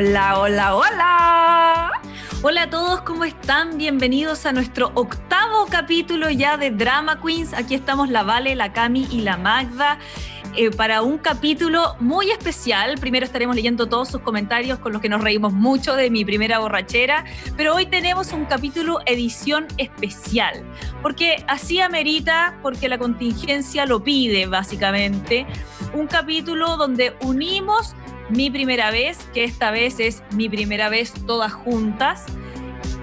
Hola, hola, hola. Hola a todos, ¿cómo están? Bienvenidos a nuestro octavo capítulo ya de Drama Queens. Aquí estamos la Vale, la Cami y la Magda. Eh, para un capítulo muy especial. Primero estaremos leyendo todos sus comentarios con los que nos reímos mucho de mi primera borrachera, pero hoy tenemos un capítulo edición especial, porque así amerita, porque la contingencia lo pide básicamente, un capítulo donde unimos mi primera vez, que esta vez es mi primera vez todas juntas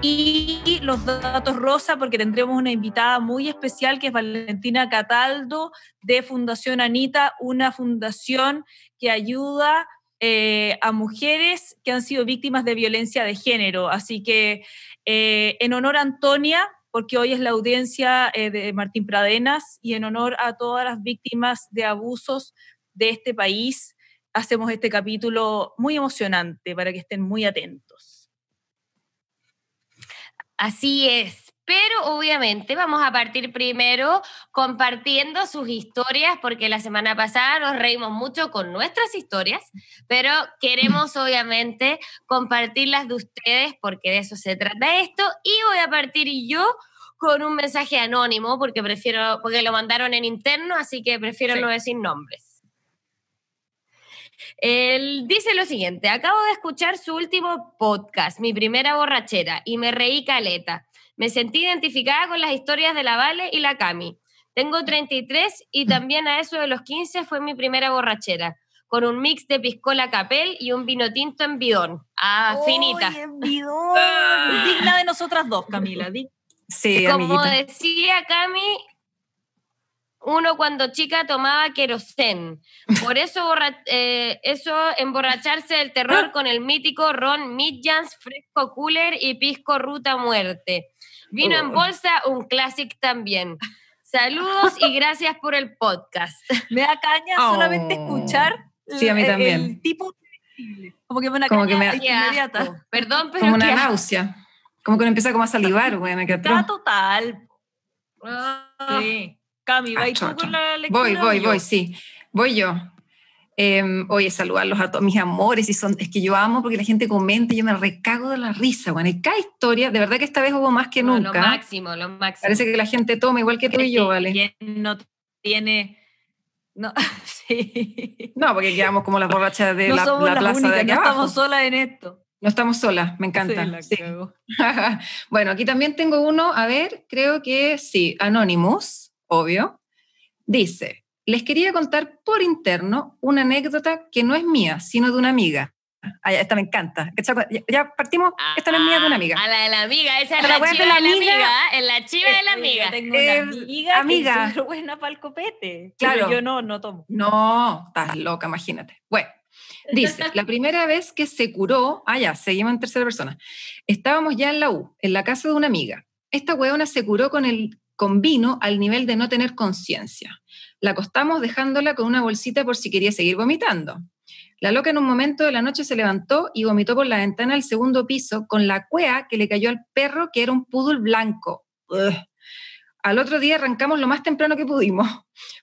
y los datos rosa porque tendremos una invitada muy especial que es Valentina Cataldo de Fundación Anita, una fundación que ayuda eh, a mujeres que han sido víctimas de violencia de género. Así que eh, en honor a Antonia, porque hoy es la audiencia eh, de Martín Pradenas, y en honor a todas las víctimas de abusos de este país, hacemos este capítulo muy emocionante para que estén muy atentos. Así es. Pero obviamente vamos a partir primero compartiendo sus historias, porque la semana pasada nos reímos mucho con nuestras historias, pero queremos obviamente compartirlas de ustedes, porque de eso se trata esto. Y voy a partir yo con un mensaje anónimo, porque prefiero, porque lo mandaron en interno, así que prefiero no decir nombres. Él dice lo siguiente, acabo de escuchar su último podcast, mi primera borrachera, y me reí caleta. Me sentí identificada con las historias de la Vale y la Cami. Tengo 33 y también a eso de los 15 fue mi primera borrachera, con un mix de piscola capel y un vino tinto en bidón. Ah, finita. En bidón. Digna de nosotras dos, Camila. Sí, Como decía Cami, uno cuando chica tomaba querosén. Por eso, eh, eso emborracharse del terror con el mítico Ron Midjans, Fresco Cooler y Pisco Ruta Muerte. Vino en oh. bolsa, un clásico también. Saludos y gracias por el podcast. Me da caña solamente oh. escuchar sí, a mí también. el tipo como que me da caña me inmediata. Perdón, pero como una náusea. Como que uno empieza como a salivar, güey. Está total. Ah. Sí. Cami, ah, ¿vais con la lectura? Voy, voy, voy, sí. Voy yo. Eh, oye, saludarlos a todos mis amores, y son, es que yo amo porque la gente comenta y yo me recago de la risa, bueno, y cada historia, de verdad que esta vez hubo más que nunca. Lo máximo, lo máximo. Parece que la gente toma igual que tú y yo, ¿vale? no tiene... No, sí. No, porque quedamos como las borrachas de la, plaza de aquí No estamos solas en esto. No estamos solas, me encanta. Sí, bueno, aquí también tengo uno, a ver, creo que sí, Anonymous obvio, dice, les quería contar por interno una anécdota que no es mía, sino de una amiga. Ah, esta me encanta. Ya, partimos, esta no es mía de una amiga. A la de la amiga, esa es la, chiva de la, amiga, en la chiva de la amiga. Tengo una eh, amiga, amiga. que es buena para el copete. Claro. yo no, no tomo. No, estás loca, imagínate. Bueno, dice, la primera vez que se curó, ah ya, seguimos en tercera persona, estábamos ya en la U, en la casa de una amiga. Esta huevona se curó con el con vino al nivel de no tener conciencia. La acostamos dejándola con una bolsita por si quería seguir vomitando. La loca en un momento de la noche se levantó y vomitó por la ventana del segundo piso con la cuea que le cayó al perro que era un poodle blanco. Al otro día arrancamos lo más temprano que pudimos.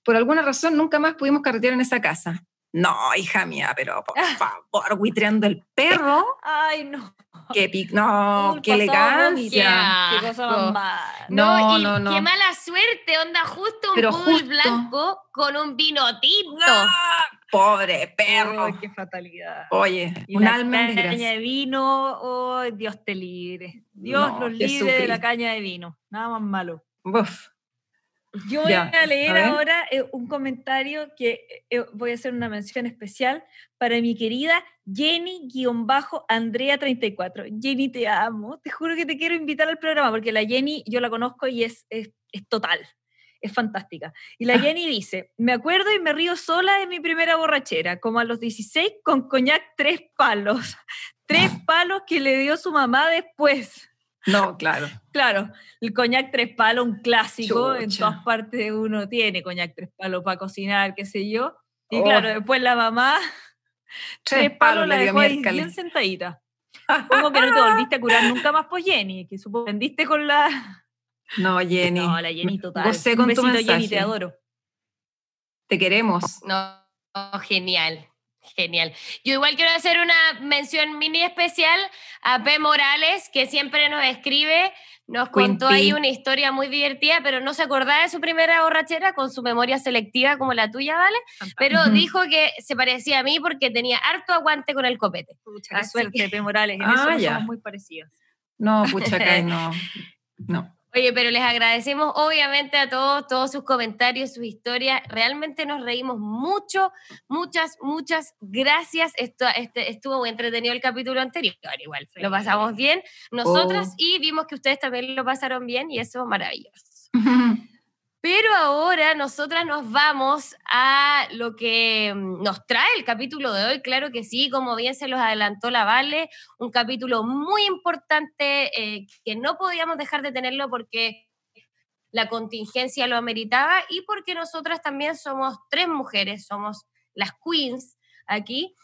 Por alguna razón nunca más pudimos carretear en esa casa. No, hija mía, pero por favor, buitreando el perro. Ay, no. Qué pic, no, qué elegancia. Qué cosa no, no, no, Qué mala suerte, onda, justo un pero blanco con un vino tinto. pobre perro. qué fatalidad. Oye, un alma de caña de vino, oh, Dios te libre. Dios los libre de la caña de vino. Nada más malo. Uf. Yo voy a leer ahora eh, un comentario que eh, voy a hacer una mención especial para mi querida Jenny-Andrea34. Jenny, te amo. Te juro que te quiero invitar al programa porque la Jenny yo la conozco y es, es, es total. Es fantástica. Y la ah. Jenny dice, me acuerdo y me río sola de mi primera borrachera, como a los 16 con coñac tres palos. Tres palos que le dio su mamá después. No, claro. Claro, el coñac tres palos, un clásico, en todas partes uno tiene coñac tres palos para cocinar, qué sé yo. Y claro, oh. después la mamá, tres, palos, la dejó ahí bien sentadita. Supongo que no te volviste a curar nunca más por Jenny, que suspendiste con la... No, Jenny. No, la Jenny total. Gocé con un tu Jenny, te adoro. Te queremos. No, genial. Genial. Yo igual quiero hacer una mención mini especial a P. Morales, que siempre nos escribe, nos contó ahí una historia muy divertida, pero no se acordaba de su primera borrachera con su memoria selectiva como la tuya, ¿vale? Pero dijo que se parecía a mí porque tenía harto aguante con el copete. Mucha suerte, P. Morales. En ah, eso somos muy parecidos. No, pucha, no. No. Oye, pero les agradecemos obviamente a todos, todos sus comentarios, sus historias. Realmente nos reímos mucho, muchas, muchas gracias. Esto, este, estuvo muy entretenido el capítulo anterior, igual. Lo pasamos bien nosotras oh. y vimos que ustedes también lo pasaron bien y eso maravilloso. Pero ahora nosotras nos vamos a lo que mm, nos trae el capítulo de hoy, claro que sí, como bien se los adelantó la Vale, un capítulo muy importante eh, que no podíamos dejar de tenerlo porque la contingencia lo ameritaba y porque nosotras también somos tres mujeres, somos las queens aquí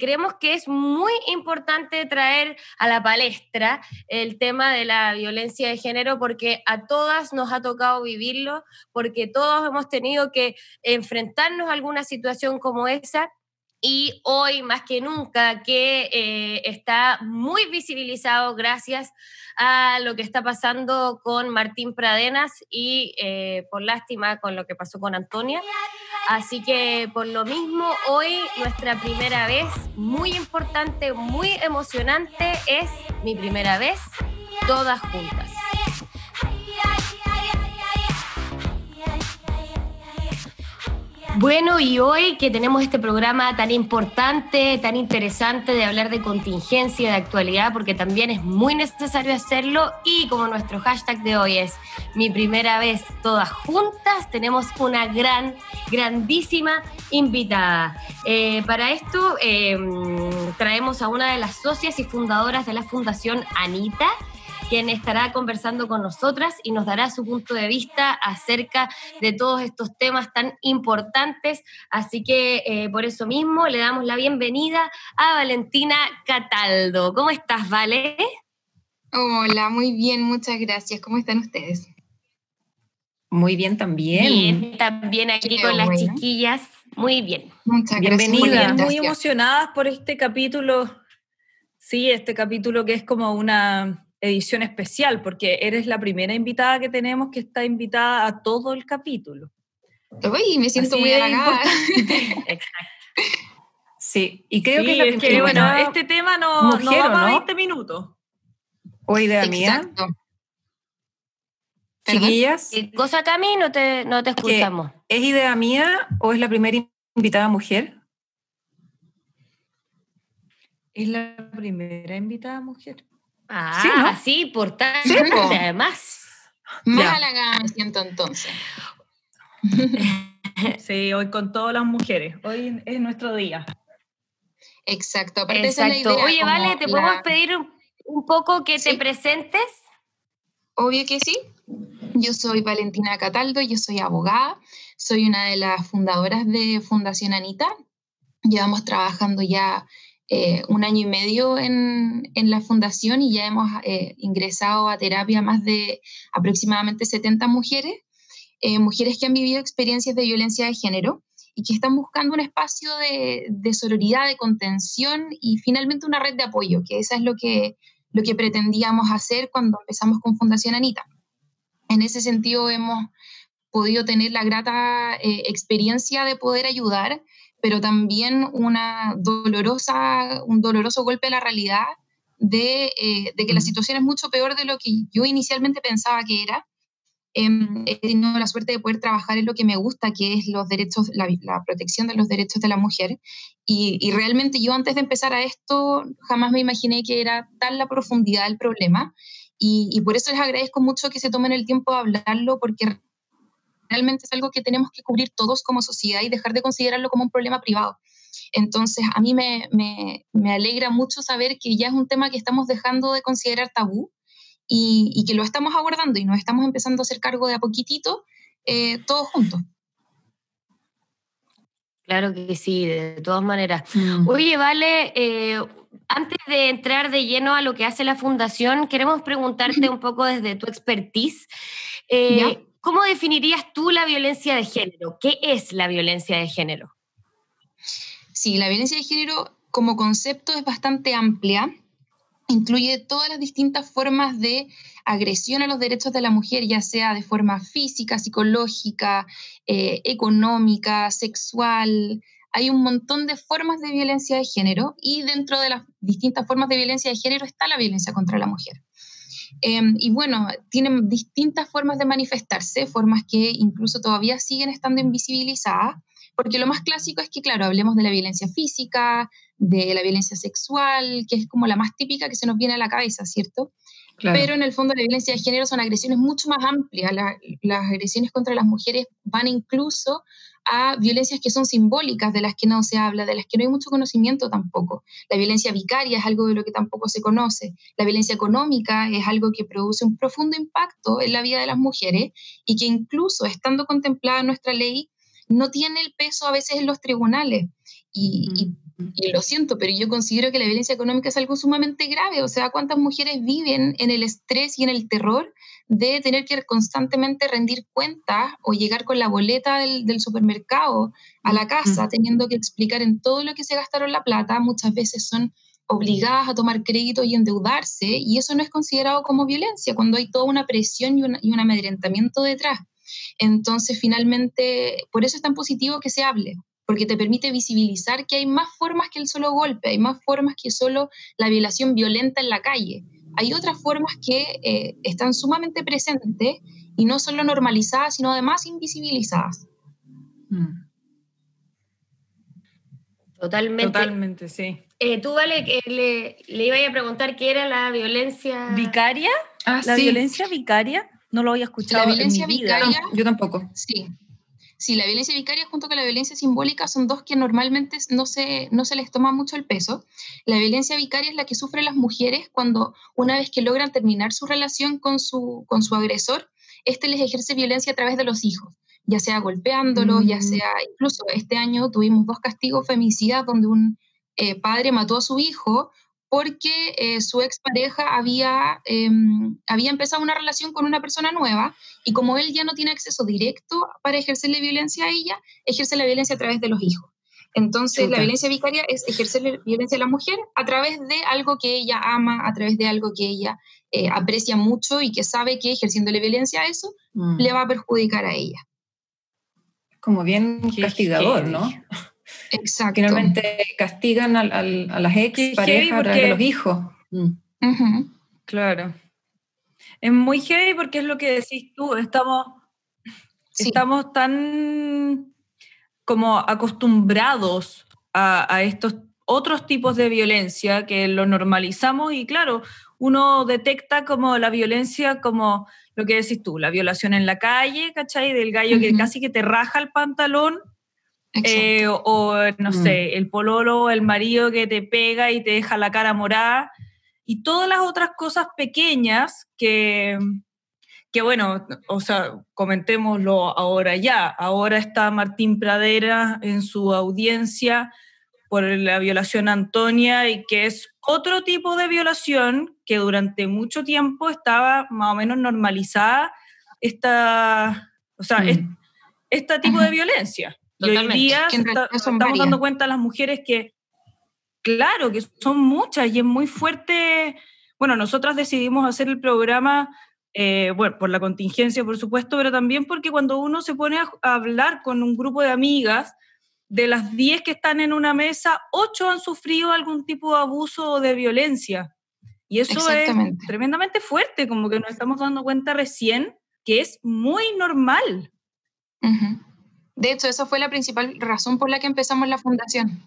creemos que es muy importante traer a la palestra el tema de la violencia de género porque a todas nos ha tocado vivirlo, porque todos hemos tenido que enfrentarnos a alguna situación como esa y hoy más que nunca que eh, está muy visibilizado gracias a lo que está pasando con Martín Pradenas y eh, por lástima con lo que pasó con Antonia. Así que por lo mismo hoy nuestra primera vez, muy importante, muy emocionante, es mi primera vez, todas juntas. Bueno, y hoy que tenemos este programa tan importante, tan interesante de hablar de contingencia, de actualidad, porque también es muy necesario hacerlo, y como nuestro hashtag de hoy es mi primera vez todas juntas, tenemos una gran, grandísima invitada. Eh, para esto em, traemos a una de las socias y fundadoras de la Fundación Anita, quien estará conversando con nosotras y nos dará su punto de vista acerca de todos estos temas tan importantes. Así que eh, por eso mismo le damos la bienvenida a Valentina Cataldo. ¿Cómo estás, Vale? Hola, muy bien, muchas gracias. ¿Cómo están ustedes? Muy bien también. Bien, también aquí con las chiquillas. Muy bien. Muchas Bienvenida. Muy emocionadas por este capítulo. Sí, este capítulo que es como una edición especial, porque eres la primera invitada que tenemos que está invitada a todo el capítulo. Uy, me siento muy halagada. Exacto. Sí, y creo que, es que bueno, este tema no, no va para 20 minutos. ¿O idea Exacto. mía? Chiquillas. cosa, Cami? No te, no te escuchamos. ¿Es idea mía o es la primera invitada mujer? Es la primera invitada mujer. Ah, sí, por tanto, además. Más halagada me siento entonces. Sí, hoy con todas las mujeres. Hoy es nuestro día. Exacto. Exacto. Oye, Vale, ¿te podemos pedir un, poco que te presentes? Obvio que sí. Yo soy Valentina Cataldo, yo soy abogada, soy una de las fundadoras de Fundación Anita. Llevamos trabajando ya eh, un año y medio en, la fundación y ya hemos eh, ingresado a terapia más de aproximadamente 70 mujeres, eh, mujeres que han vivido experiencias de violencia de género y que están buscando un espacio de, de, sororidad, de contención y finalmente una red de apoyo, que eso es lo que, lo que pretendíamos hacer cuando empezamos con Fundación Anita. En ese sentido hemos podido tener la grata experiencia de poder ayudar pero también una dolorosa, un doloroso golpe a la realidad de, eh, de, que la situación es mucho peor de lo que yo inicialmente pensaba que era. Em, he tenido la suerte de poder trabajar en lo que me gusta, que es los derechos, la, la protección de los derechos de la mujer. Y, y, realmente yo antes de empezar a esto jamás me imaginé que era tan la profundidad del problema. Y, y por eso les agradezco mucho que se tomen el tiempo de hablarlo, porque realmente es algo que tenemos que cubrir todos como sociedad y dejar de considerarlo como un problema privado. Entonces, a mí me, me, alegra mucho saber que ya es un tema que estamos dejando de considerar tabú y, y que lo estamos abordando y nos estamos empezando a hacer cargo de a poquitito, eh, todos juntos. Claro que sí, de todas maneras. Mm. Oye, Vale, eh, antes de entrar de lleno a lo que hace la fundación, queremos preguntarte un poco desde tu expertise. Eh, ¿Cómo definirías tú la violencia de género? ¿Qué es la violencia de género? Sí, la violencia de género como concepto es bastante amplia. Incluye todas las distintas formas de agresión a los derechos de la mujer, ya sea de forma física, psicológica, eh, económica, sexual. Hay un montón de formas de violencia de género y dentro de las distintas formas de violencia de género está la violencia contra la mujer. Em, y bueno, tienen distintas formas de manifestarse, formas que incluso todavía siguen estando invisibilizadas, porque lo más clásico es que, claro, hablemos de la violencia física, de la violencia sexual, que es como la más típica que se nos viene a la cabeza, ¿cierto? Pero en el fondo la violencia de género son agresiones mucho más amplias. las agresiones contra las mujeres van incluso a violencias que son simbólicas, de las que no se habla, de las que no hay mucho conocimiento tampoco. La violencia vicaria es algo de lo que tampoco se conoce. La violencia económica es algo que produce un profundo impacto en la vida de las mujeres y que incluso estando contemplada en nuestra ley, no tiene el peso a veces en los tribunales. Y, y, lo siento, pero yo considero que la violencia económica es algo sumamente grave. O sea, ¿cuántas mujeres viven en el estrés y en el terror de tener que constantemente rendir cuentas o llegar con la boleta del, supermercado a la casa, teniendo que explicar en todo lo que se gastaron la plata, muchas veces son obligadas a tomar crédito y endeudarse, y eso no es considerado como violencia, cuando hay toda una presión y, y un amedrentamiento detrás. Entonces, finalmente, por eso es tan positivo que se hable, porque te permite visibilizar que hay más formas que el solo golpe, hay más formas que solo la violación violenta en la calle hay otras formas que eh, están sumamente presentes y no solo normalizadas, sino además invisibilizadas. Mm. Totalmente. Totalmente, sí. Eh, tú, Vale, le, le iba a preguntar qué era la violencia... ¿Vicaria? Ah, ¿La violencia vicaria? No lo había escuchado La violencia en mi vida. vicaria... yo tampoco. Sí. Sí, la violencia vicaria junto con la violencia simbólica son dos que normalmente no se, no se les toma mucho el peso. La violencia vicaria es la que sufren las mujeres cuando una vez que logran terminar su relación con su, con su agresor, este les ejerce violencia a través de los hijos, ya sea golpeándolos, ya mm. sea, incluso este año tuvimos dos castigos femicidas donde un eh, padre mató a su hijo porque eh, su expareja había, em, había empezado una relación con una persona nueva y como él ya no tiene acceso directo para ejercerle violencia a ella, ejerce la violencia a través de los hijos. Entonces, la violencia vicaria es ejercerle violencia a la mujer a través de algo que ella ama, a través de algo que ella eh, aprecia mucho y que sabe que ejerciéndole violencia a eso mm. le va a perjudicar a ella. Como bien castigador, ¿no? Exacto. Finalmente castigan a las ex parejas de los hijos. Mm. Claro. Es muy heavy porque es lo que decís tú, estamos, estamos tan como acostumbrados a, a, estos otros tipos de violencia que lo normalizamos y claro, uno detecta como la violencia como lo que decís tú, la violación en la calle, ¿cachai? Del gallo que casi que te raja el pantalón eh, o, no mm. sé, el pololo, el marido que te pega y te deja la cara morada, y todas las otras cosas pequeñas que, que bueno, o sea, comentémoslo ahora ya. Ahora está Martín Pradera en su audiencia por la violación a Antonia y que es otro tipo de violación que durante mucho tiempo estaba más o menos normalizada esta, o sea, mm. este tipo de violencia. Y hoy día estamos dando cuenta a las mujeres que, claro, que son muchas y es muy fuerte. Bueno, nosotras decidimos hacer el programa, eh, bueno, por la contingencia, por supuesto, pero también porque cuando uno se pone a, hablar con un grupo de amigas, de las 10 que están en una mesa, 8 han sufrido algún tipo de abuso o de violencia. Y eso es tremendamente fuerte, como que nos estamos dando cuenta recién que es muy normal. De hecho, esa fue la principal razón por la que empezamos la fundación.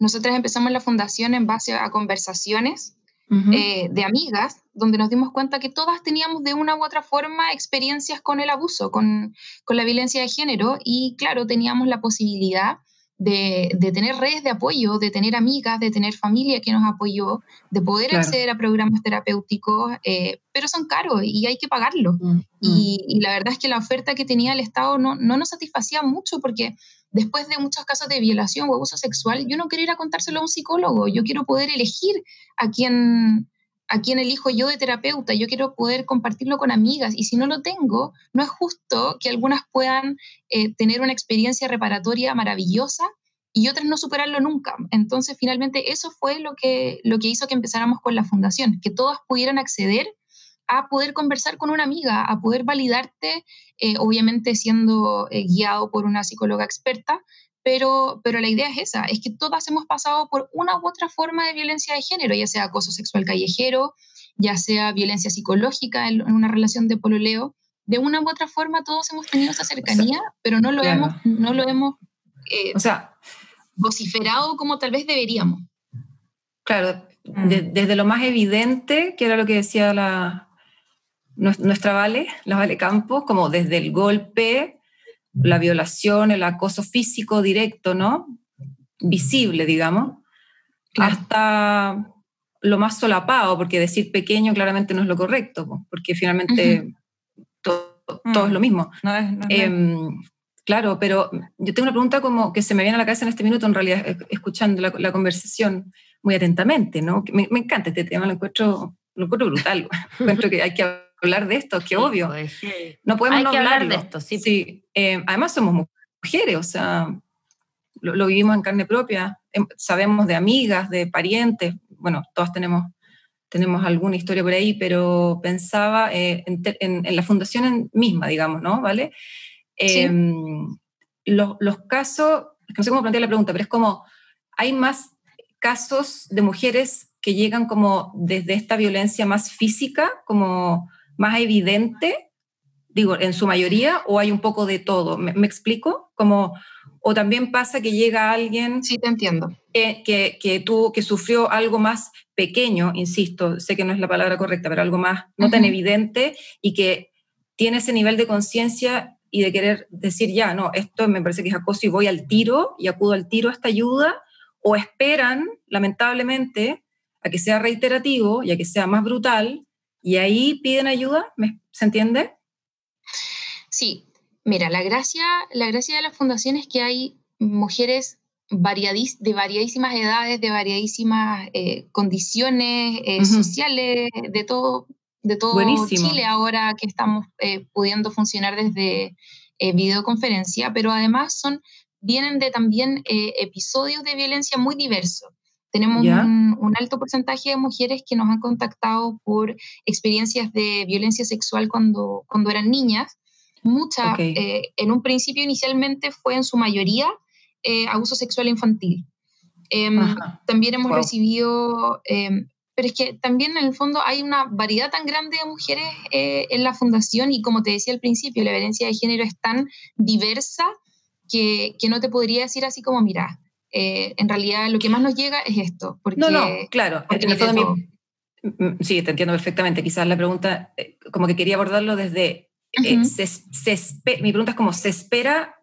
Nosotras empezamos la fundación en base a conversaciones eh, de amigas, donde nos dimos cuenta que todas teníamos de una u otra forma experiencias con el abuso, con, con la violencia de género, y claro, teníamos la posibilidad de, tener redes de apoyo, de tener amigas, de tener familia que nos apoyó, de poder acceder a programas terapéuticos, eh, pero son caros y hay que pagarlo. Mm, mm. Y, la verdad es que la oferta que tenía el Estado no, no nos satisfacía mucho porque después de muchos casos de violación o abuso sexual, yo no quiero ir a contárselo a un psicólogo, yo quiero poder elegir a quién, a quién elijo yo de terapeuta, yo quiero poder compartirlo con amigas y si no lo tengo, no es justo que algunas puedan eh, tener una experiencia reparatoria maravillosa y otras no superarlo nunca. Entonces, finalmente, eso fue lo que, lo que hizo que empezáramos con la fundación, que todas pudieran acceder a poder conversar con una amiga, a poder validarte, eh, obviamente siendo eh, guiado por una psicóloga experta, pero, pero la idea es esa, es que todas hemos pasado por una u otra forma de violencia de género, ya sea acoso sexual callejero, ya sea violencia psicológica en, una relación de pololeo. De una u otra forma todos hemos tenido esa cercanía, pero no lo hemos, no lo hemos o sea, vociferado como tal vez deberíamos. Claro, mm. desde lo más evidente, que era lo que decía la, nuestra Vale, la Vale Campos, como desde el golpe, la violación, el acoso físico directo, ¿no? Visible, digamos, hasta lo más solapado, porque decir pequeño claramente no es lo correcto, porque finalmente todo, es mm. lo mismo. Em, claro, pero yo tengo una pregunta como que se me viene a la cabeza en este minuto, en realidad, escuchando la, conversación muy atentamente, ¿no? Me, me, encanta este tema, lo encuentro, lo encuentro brutal, encuentro que hay que hablar de esto, que obvio. Pues, no podemos no hablar de esto, sí. sí. Eh, además somos mujeres, o sea, lo, vivimos en carne propia, em, sabemos de amigas, de parientes, bueno, todas tenemos, tenemos alguna historia por ahí, pero pensaba eh, en, la fundación misma, digamos, ¿no? ¿Vale? Em, los, los casos, no sé cómo plantear la pregunta, pero es como, hay más casos de mujeres que llegan como desde esta violencia más física, como más evidente, digo, en su mayoría, o hay un poco de todo? ¿Me, explico? Como, o también pasa que llega alguien... Sí, te entiendo. Que, que, que, tuvo, que sufrió algo más pequeño, insisto, sé que no es la palabra correcta, pero algo más no tan evidente y que tiene ese nivel de conciencia y de querer decir, ya, no, esto me parece que es acoso y voy al tiro y acudo al tiro a esta ayuda, o esperan, lamentablemente, a que sea reiterativo y a que sea más brutal y ahí piden ayuda, ¿se entiende? Sí, mira, la gracia, la gracia de la fundación es que hay mujeres de variadísimas edades, de variadísimas eh, condiciones eh, sociales, de todo, de todo Chile ahora que estamos eh, pudiendo funcionar desde videoconferencia, pero además son, vienen de también episodios de violencia muy diversos. Tenemos un, alto porcentaje de mujeres que nos han contactado por experiencias de violencia sexual cuando, cuando eran niñas. Muchas, eh, en un principio inicialmente fue en su mayoría eh, abuso sexual infantil. Em, también hemos recibido, em, pero es que también en el fondo hay una variedad tan grande de mujeres eh, en la fundación y como te decía al principio, la violencia de género es tan diversa que, que no te podría decir así como, mira, eh, en realidad lo que más nos llega es esto. Porque, no, no, claro. sí, te entiendo perfectamente. Quizás la pregunta, eh, como que quería abordarlo desde, eh, mi pregunta es como, ¿se espera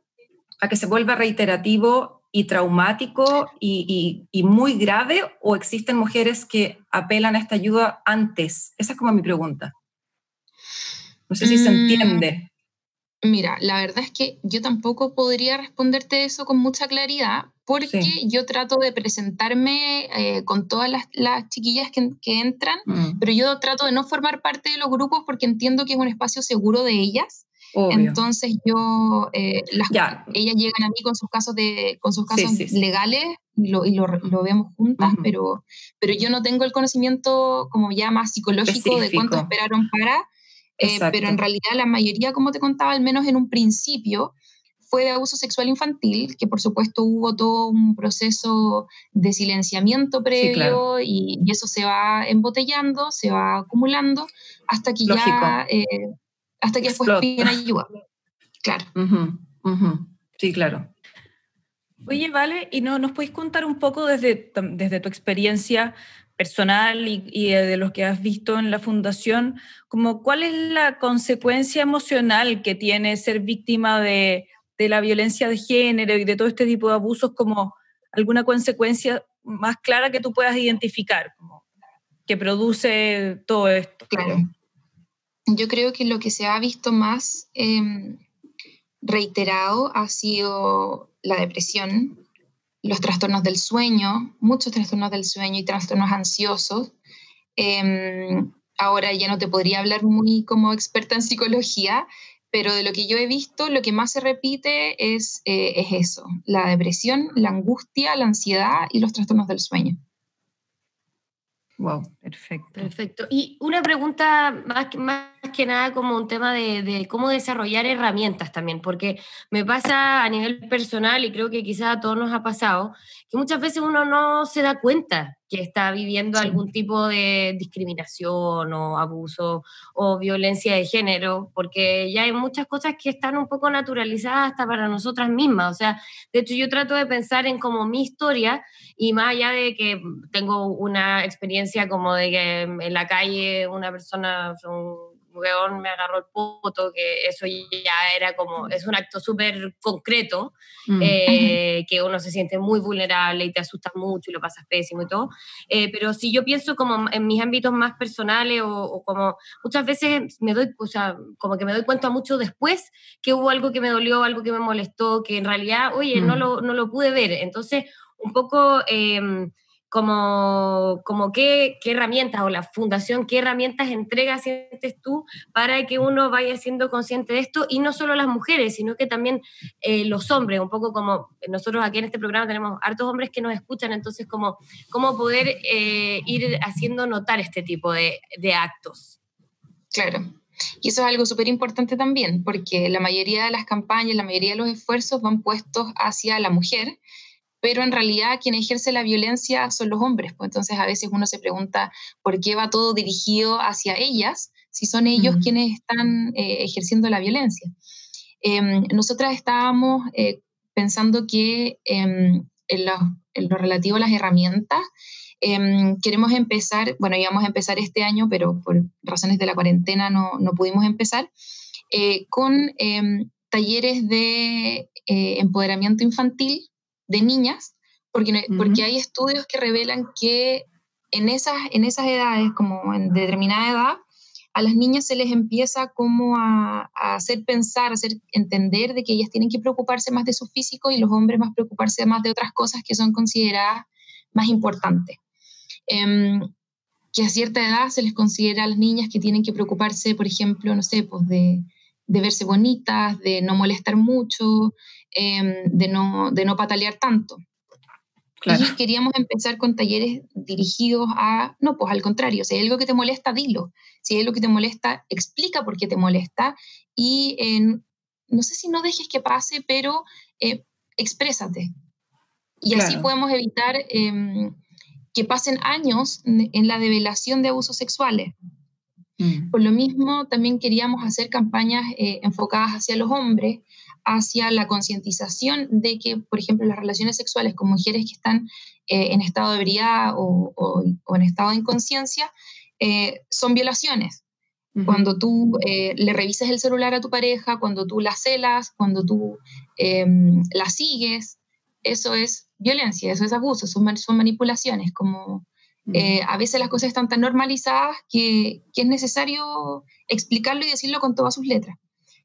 a que se vuelva reiterativo y traumático y, y, muy grave o existen mujeres que apelan a esta ayuda antes? Esa es como mi pregunta. No sé si se mm, entiende. Mira, la verdad es que yo tampoco podría responderte eso con mucha claridad porque yo trato de presentarme eh, con todas las, chiquillas que, entran, mm. pero yo trato de no formar parte de los grupos porque entiendo que es un espacio seguro de ellas. Entonces yo, eh, ellas llegan a mí con sus casos, de, con sus casos legales y, lo, y lo, vemos juntas, pero, pero yo no tengo el conocimiento como ya más psicológico de cuánto esperaron para eh, pero en realidad la mayoría, como te contaba, al menos en un principio, fue de abuso sexual infantil, que por supuesto hubo todo un proceso de silenciamiento previo y, eso se va embotellando, se va acumulando hasta que ya, eh, hasta que después piden ayuda. Claro. Sí, claro. Oye, Vale, ¿y no, nos puedes contar un poco desde, desde tu experiencia personal y, de los que has visto en la fundación, como cuál es la consecuencia emocional que tiene ser víctima de, la violencia de género y de todo este tipo de abusos, como alguna consecuencia más clara que tú puedas identificar, que produce todo esto. Claro. Yo creo que lo que se ha visto más em, reiterado ha sido la depresión, los trastornos del sueño, muchos trastornos del sueño y trastornos ansiosos. Em, ahora ya no te podría hablar muy como experta en psicología, pero de lo que yo he visto, lo que más se repite es, eh, es eso, la depresión, la angustia, la ansiedad y los trastornos del sueño. Wow, perfecto. Perfecto. Y una pregunta más, más que nada como un tema de, de, cómo desarrollar herramientas también, porque me pasa a nivel personal y creo que quizás a todos nos ha pasado, que muchas veces uno no se da cuenta que está viviendo algún tipo de discriminación o abuso o violencia de género, porque ya hay muchas cosas que están un poco naturalizadas hasta para nosotras mismas. O sea, de hecho yo trato de pensar en como mi historia y más allá de que tengo una experiencia como de que en la calle una persona, weón me agarró el puto, que eso ya era como, es un acto súper concreto, mm. eh, que uno se siente muy vulnerable y te asusta mucho y lo pasas pésimo y todo. Eh, pero si yo pienso como en mis ámbitos más personales o, como muchas veces me doy, o sea, como que me doy cuenta mucho después que hubo algo que me dolió, algo que me molestó, que en realidad, oye, no, mm. lo, no lo pude ver. Entonces, un poco... Eh, como, como qué, qué, herramientas o la fundación, qué herramientas entrega, sientes tú, para que uno vaya siendo consciente de esto, y no solo las mujeres, sino que también eh, los hombres, un poco como nosotros aquí en este programa tenemos hartos hombres que nos escuchan, entonces como cómo poder eh, ir haciendo notar este tipo de, de actos. Claro, y eso es algo súper importante también, porque la mayoría de las campañas, la mayoría de los esfuerzos van puestos hacia la mujer, pero en realidad quien ejerce la violencia son los hombres. Pues entonces a veces uno se pregunta por qué va todo dirigido hacia ellas si son ellos quienes están eh, ejerciendo la violencia. Em, nosotras estábamos eh, pensando que em, en, lo, relativo a las herramientas, em, queremos empezar, bueno, íbamos a empezar este año, pero por razones de la cuarentena no, no pudimos empezar, eh, con talleres de empoderamiento infantil de niñas, porque, porque hay estudios que revelan que en esas, en esas edades, como en determinada edad, a las niñas se les empieza como a, hacer pensar, a hacer entender de que ellas tienen que preocuparse más de su físico y los hombres más preocuparse más de otras cosas que son consideradas más importantes. Em, que a cierta edad se les considera a las niñas que tienen que preocuparse, por ejemplo, no sé, pues de, de verse bonitas, de no molestar mucho, em, de, no, de no patalear tanto. Claro. Y queríamos empezar con talleres dirigidos a, no, pues al contrario, si hay algo que te molesta, dilo. Si hay algo que te molesta, explica por qué te molesta y no sé si no dejes que pase, pero eh, exprésate. Y así podemos evitar em, que pasen años en la develación de abusos sexuales. Mm. Por lo mismo, también queríamos hacer campañas eh, enfocadas hacia los hombres, hacia la concientización de que, por ejemplo, las relaciones sexuales con mujeres que están eh, en estado de ebriedad o, en estado de inconsciencia eh, son violaciones. Cuando tú le revisas el celular a tu pareja, cuando tú la celas, cuando tú em, la sigues, eso es violencia, eso es abuso, son, son manipulaciones, como eh, a veces las cosas están tan normalizadas que, es necesario explicarlo y decirlo con todas sus letras.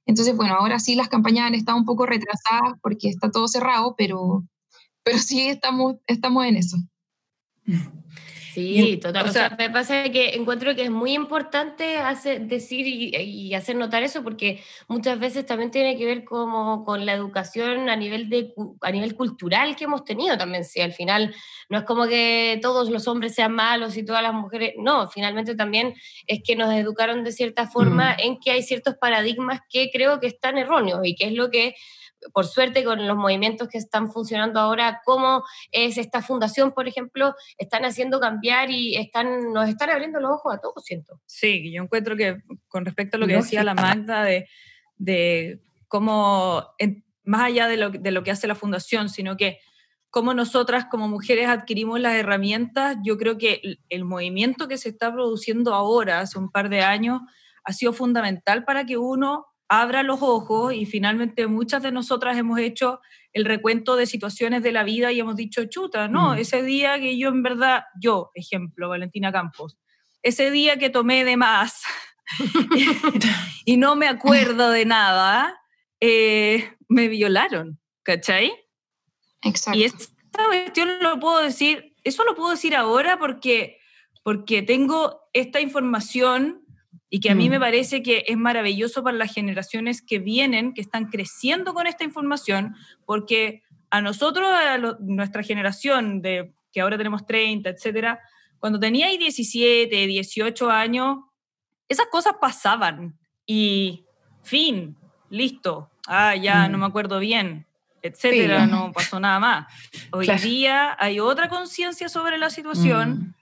Entonces, bueno, ahora sí las campañas han estado un poco retrasadas porque está todo cerrado, pero, pero sí estamos, estamos en eso. Sí, total. O sea, me pasa que encuentro que es muy importante hacer, decir y, hacer notar eso porque muchas veces también tiene que ver como con la educación a nivel, de, a nivel cultural que hemos tenido también. Si al final no es como que todos los hombres sean malos y todas las mujeres, no, finalmente también es que nos educaron de cierta forma mm. en que hay ciertos paradigmas que creo que están erróneos y que es lo que por suerte con los movimientos que están funcionando ahora, como es esta fundación, por ejemplo, están haciendo cambiar y están, nos están abriendo los ojos a todos, siento. Sí, yo encuentro que con respecto a lo que decía la Magda de, de cómo, más allá de lo, de lo que hace la fundación, sino que cómo nosotras como mujeres adquirimos las herramientas, yo creo que el, el movimiento que se está produciendo ahora, hace un par de años, ha sido fundamental para que uno abra los ojos y finalmente muchas de nosotras hemos hecho el recuento de situaciones de la vida y hemos dicho, chuta, no, mm. ese día que yo en verdad, yo, ejemplo, Valentina Campos, ese día que tomé de más y no me acuerdo de nada, eh, me violaron, ¿cachai? Exacto. Y esta cuestión lo puedo decir, eso lo puedo decir ahora porque, porque tengo esta información y que a mí me Mm. parece que es maravilloso para las generaciones que vienen, que están creciendo con esta información, porque a nosotros, a lo- nuestra generación, de, que ahora tenemos 30, etcétera, cuando teníais 17, 18 años, esas cosas pasaban y fin, listo, ah, ya Mm. no me acuerdo bien, etcétera, no pasó nada más. Hoy Claro. día hay otra conciencia sobre la situación Mm.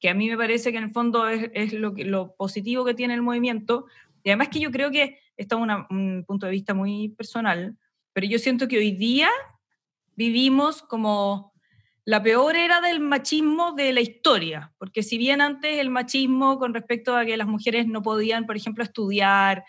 Que a mí me parece que en el fondo es, lo, positivo que tiene el movimiento. Y además que yo creo que esto es un punto de vista muy personal, pero yo siento que hoy día vivimos como la peor era del machismo de la historia, porque si bien antes el machismo con respecto a que las mujeres no podían, por ejemplo, estudiar,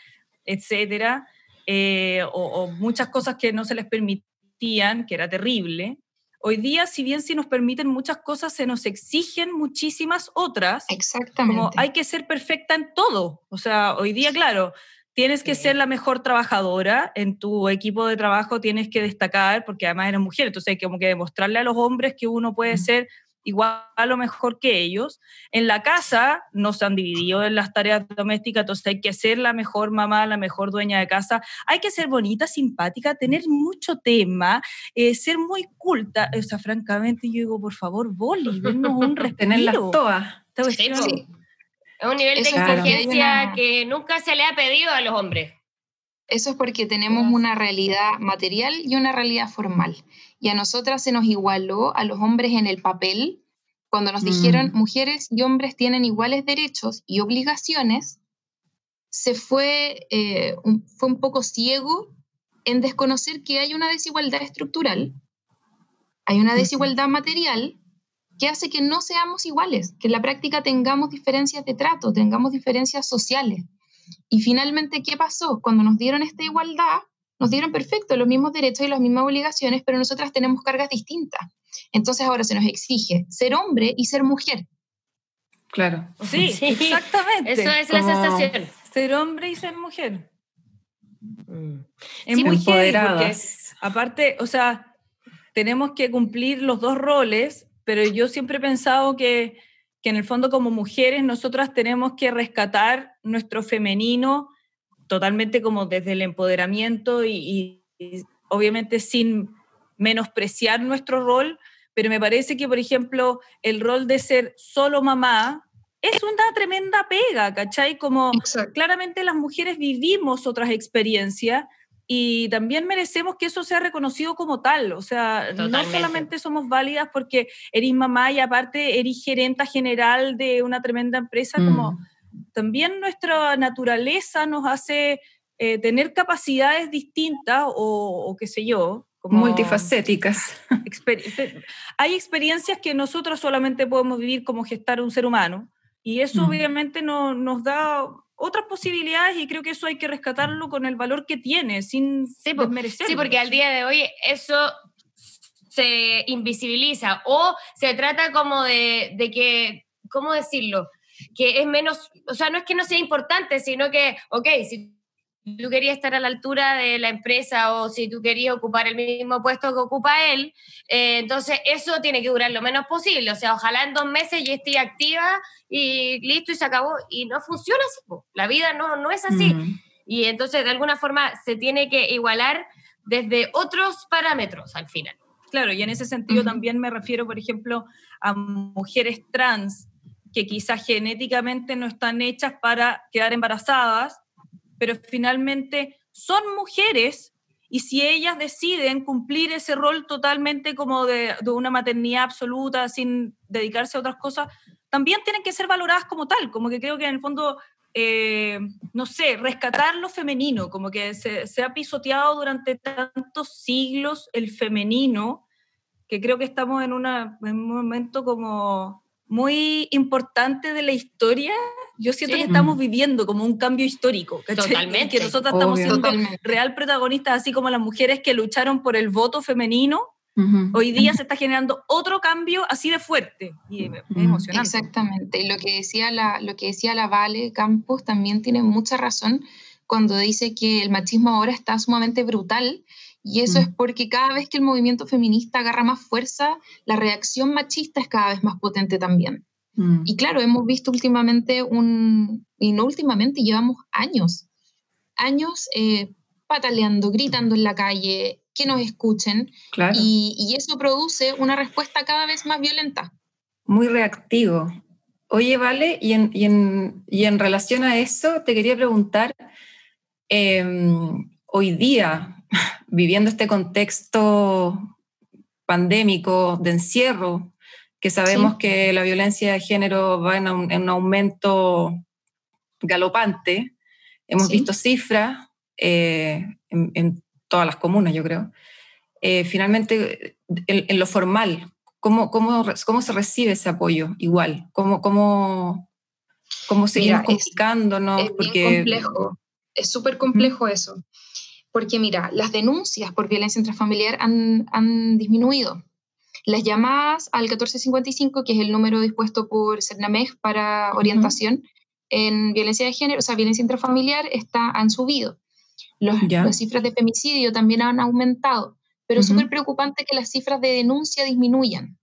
etcétera, eh, o muchas cosas que no se les permitían, que era terrible, hoy día, si bien sí nos permiten muchas cosas, se nos exigen muchísimas otras, Exactamente. como hay que ser perfecta en todo. O sea, hoy día, claro, tienes que Sí. ser la mejor trabajadora en tu equipo de trabajo, tienes que destacar, porque además eres mujer, entonces hay que como que demostrarle a los hombres que uno puede ser igual o mejor que ellos. En la casa no se han dividido en las tareas domésticas, entonces hay que ser la mejor mamá, la mejor dueña de casa, hay que ser bonita, simpática, tener mucho tema, eh, ser muy culta. O sea, francamente, yo digo, por favor, Boli, denos un Tenerlas respiro. todas. Esta Sí. Es un nivel de Eso exigencia una- que nunca se le ha pedido a los hombres. Eso es porque tenemos una realidad material y una realidad formal. Y a nosotras se nos igualó a los hombres en el papel cuando nos Mm. dijeron mujeres y hombres tienen iguales derechos y obligaciones. Se fue, eh, un, fue un poco ciego en desconocer que hay una desigualdad estructural, hay una desigualdad material que hace que no seamos iguales, que en la práctica tengamos diferencias de trato, tengamos diferencias sociales. Y finalmente, ¿qué pasó? Cuando nos dieron esta igualdad, nos dieron perfecto los mismos derechos y las mismas obligaciones, pero nosotras tenemos cargas distintas. Entonces ahora se nos exige ser hombre y ser mujer. Claro. Sí, Sí, exactamente. Eso es la sensación. Ser hombre y ser mujer. Mm. Es Sí, muy porque, Empoderadas. aparte, o sea, tenemos que cumplir los dos roles, pero yo siempre he pensado que, que en el fondo como mujeres nosotras tenemos que rescatar nuestro femenino totalmente como desde el empoderamiento y, y- y obviamente sin menospreciar nuestro rol, pero me parece que, por ejemplo, el rol de ser solo mamá es una tremenda pega, ¿cachai? Como Exacto. claramente las mujeres vivimos otras experiencias y también merecemos que eso sea reconocido como tal. O sea, no Totalmente. solamente somos válidas porque eres mamá y aparte eres gerenta general de una tremenda empresa, como Mm. También nuestra naturaleza nos hace eh, tener capacidades distintas o, o qué sé yo. Como Multifacéticas. exper- hay experiencias que nosotros solamente podemos vivir como gestar un ser humano y eso Mm. obviamente no, nos da otras posibilidades y creo que eso hay que rescatarlo con el valor que tiene, sin Sí, desmerecerlo. Sí, porque al día de hoy eso se invisibiliza o se trata como de, de que, ¿cómo decirlo? Que es menos, o sea, no es que no sea importante, sino que, ok, si tú querías estar a la altura de la empresa o si tú querías ocupar el mismo puesto que ocupa él, eh, entonces eso tiene que durar lo menos posible. O sea, ojalá en dos meses ya esté activa y listo y se acabó. Y no funciona así. po. La vida no, no es así. Y entonces, de alguna forma, se tiene que igualar desde otros parámetros al final. Claro, y en ese sentido también me refiero, por ejemplo, a mujeres trans que quizás genéticamente no están hechas para quedar embarazadas, pero finalmente son mujeres y si ellas deciden cumplir ese rol totalmente como de, una maternidad absoluta sin dedicarse a otras cosas, también tienen que ser valoradas como tal, como que creo que en el fondo, eh, no sé, rescatar lo femenino, como que se, se ha pisoteado durante tantos siglos el femenino, que creo que estamos en, una, en un momento como muy importante de la historia. Yo siento Sí. que estamos Mm. viviendo como un cambio histórico, ¿cachai? Totalmente. Que nosotras estamos Obvio. siendo Totalmente. real protagonistas, así como las mujeres que lucharon por el voto femenino. Hoy día se está generando otro cambio así de fuerte y es emocionante. Exactamente. Y lo que decía la, lo que decía la Vale Campos también tiene mucha razón cuando dice que el machismo ahora está sumamente brutal. Y eso Mm. es porque cada vez que el movimiento feminista agarra más fuerza, la reacción machista es cada vez más potente también. Mm. Y claro, hemos visto últimamente un, y no últimamente, llevamos años, años eh, pataleando, gritando en la calle, que nos escuchen, y, eso produce una respuesta cada vez más violenta. Muy reactivo. Oye, Vale, y en, y en, y en relación a eso, te quería preguntar, em, hoy día, viviendo este contexto pandémico de encierro, que sabemos que la violencia de género va en un, aumento galopante. Hemos visto cifras eh, en, todas las comunas, yo creo. Eh, finalmente, en, lo formal, ¿cómo, cómo, cómo se recibe ese apoyo igual? ¿Cómo, cómo, cómo seguimos comunicándonos? Es, Porque... complejo, es súper complejo eso. Porque mira, las denuncias por violencia intrafamiliar han, han disminuido. Las llamadas al 1455, que es el número dispuesto por CERNAMEG para orientación en violencia de género, o sea, violencia intrafamiliar, está, han subido. las cifras de femicidio también han aumentado, pero es súper preocupante que las cifras de denuncia disminuyan.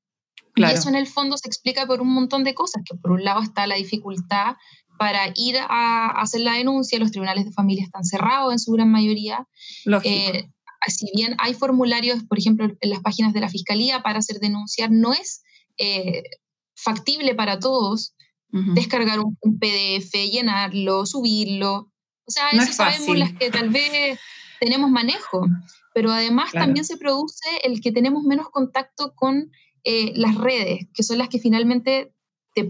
Y eso en el fondo se explica por un montón de cosas, que por un lado está la dificultad para ir a hacer la denuncia, los tribunales de familia están cerrados en su gran mayoría. Eh, si bien hay formularios, por ejemplo, en las páginas de la Fiscalía para hacer denunciar, no es eh, factible para todos descargar un, PDF, llenarlo, subirlo. O sea, eso sabemos las que tal vez tenemos manejo, pero además también se produce el que tenemos menos contacto con eh, las redes, que son las que finalmente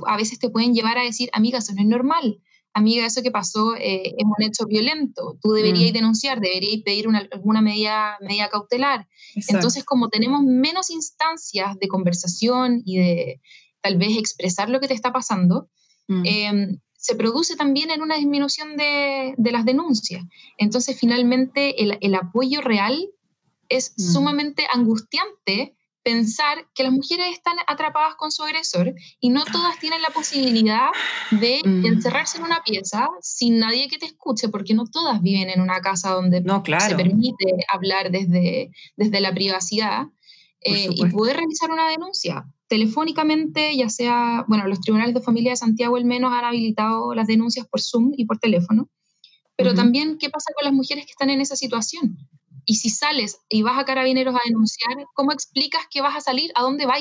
a veces te pueden llevar a decir, amiga, eso no es normal amiga, eso que pasó eh, es un hecho violento, tú deberías mm. denunciar, deberías pedir una, alguna medida, medida cautelar. Entonces, como tenemos menos instancias de conversación y de tal vez expresar lo que te está pasando, mm. em, se produce también en una disminución de, de las denuncias. Entonces, finalmente, el, el apoyo real es mm. sumamente angustiante pensar que las mujeres están atrapadas con su agresor y no todas tienen la posibilidad de mm. encerrarse en una pieza sin nadie que te escuche, porque no todas viven en una casa donde no, se permite hablar desde, desde la privacidad eh, y poder realizar una denuncia telefónicamente, ya sea, bueno, los tribunales de familia de Santiago al menos han habilitado las denuncias por Zoom y por teléfono, pero también qué pasa con las mujeres que están en esa situación y si sales y vas a carabineros a denunciar, ¿cómo explicas que vas a salir? ¿A dónde vas?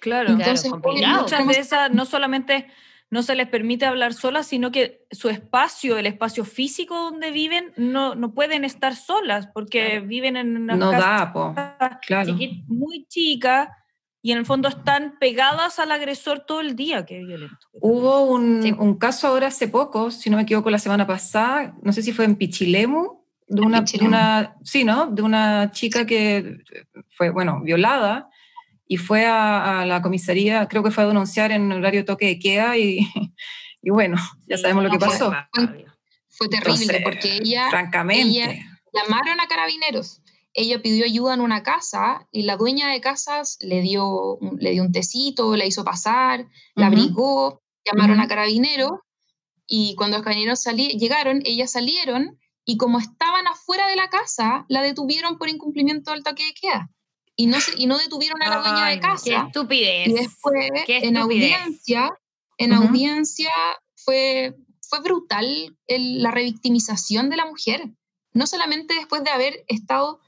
Claro, Entonces, muchas de esas no solamente no se les permite hablar solas, sino que su espacio, el espacio físico donde viven, no, no pueden estar solas porque viven en una no casa claro. muy chica y en el fondo están pegadas al agresor todo el día, qué violento. Hubo un, un, caso ahora hace poco, si no me equivoco, la semana pasada, no sé si fue en Pichilemu, de una, una, sí, ¿no? De una chica que fue, bueno, violada y fue a, la comisaría, creo que fue a denunciar en horario toque de queda y, y bueno, ya sabemos lo que pasó. Fue, terrible porque ella, francamente. llamaron a carabineros. Ella pidió ayuda en una casa y la dueña de casas le dio, le dio un tecito, la hizo pasar, la abrigó, llamaron a carabineros y cuando los carabineros llegaron, ellas salieron y como estaban afuera de la casa, la detuvieron por incumplimiento del toque de queda. Y no, y no detuvieron a la dueña de casa. Qué estupidez. Y después, en audiencia, en audiencia fue, fue brutal la revictimización de la mujer. No solamente después de haber estado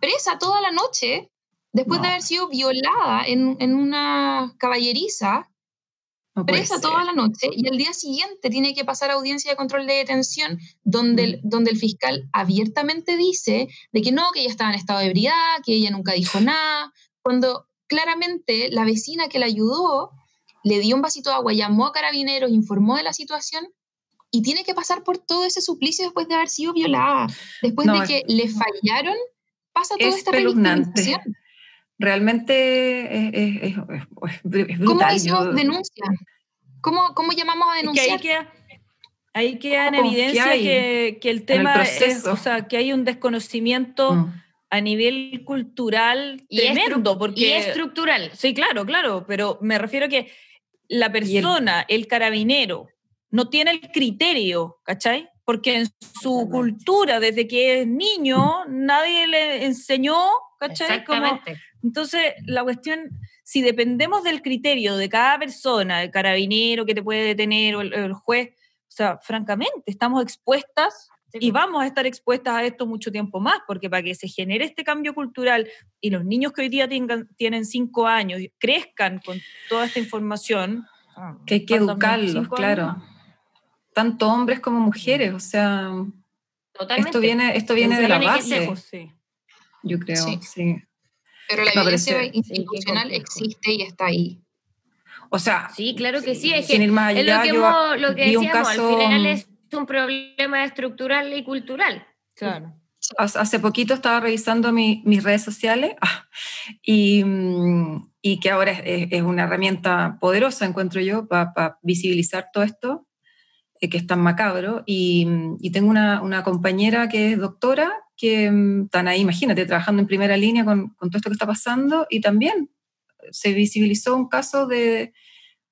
presa toda la noche, después de haber sido violada en, en una caballeriza, presa toda la noche y el día siguiente tiene que pasar a audiencia de control de detención donde, el, donde el fiscal abiertamente dice de que no, que ella estaba en estado de ebriedad, que ella nunca dijo nada, cuando claramente la vecina que la ayudó le dio un vasito de agua, llamó a carabineros, informó de la situación y tiene que pasar por todo ese suplicio después de haber sido violada, después de que le fallaron, pasa toda esta revictimización realmente es, brutal. ¿Cómo decimos denuncia? ¿Cómo, ¿Cómo, llamamos a denunciar? ahí, queda, en evidencia que, que, el tema es, o sea, que hay un desconocimiento mm. a nivel cultural y tremendo. Porque, y estructural. Sí, claro, claro, pero me refiero a que la persona, el, carabinero, no tiene el criterio, ¿cachai? porque en su cultura, desde que es niño, nadie le enseñó, ¿cachai? Como, entonces, la cuestión, si dependemos del criterio de cada persona, el carabinero que te puede detener o el, juez, o sea, francamente, estamos expuestas y vamos a estar expuestas a esto mucho tiempo más, porque para que se genere este cambio cultural y los niños que hoy día tengan, tienen cinco años crezcan con toda esta información. Que hay que educarlos, claro. Tanto hombres como mujeres, o sea, esto viene, esto viene de la base. sí. Yo creo, sí. Pero la violencia institucional existe y está ahí. O sea, sí, claro que sí. Es, que, es lo que, hemos, lo que decíamos, al final es un problema estructural y cultural. Claro. Hace poquito estaba revisando mis redes sociales ah, y, y, que ahora es, es, una herramienta poderosa, encuentro yo, para visibilizar todo esto, eh, que es tan macabro. Y, y tengo una, una, compañera que es doctora, que mm, están ahí, imagínate, trabajando en primera línea con, con todo esto que está pasando, y también se visibilizó un caso de,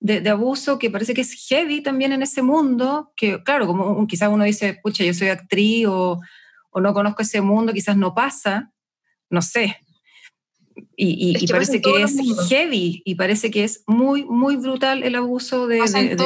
de, abuso que parece que es heavy también en ese mundo, que claro, como quizás uno dice, pucha, yo soy actriz o, o, no conozco ese mundo, quizás no pasa, no sé. Y, y, parece que es heavy y parece que es muy, muy brutal el abuso de... de,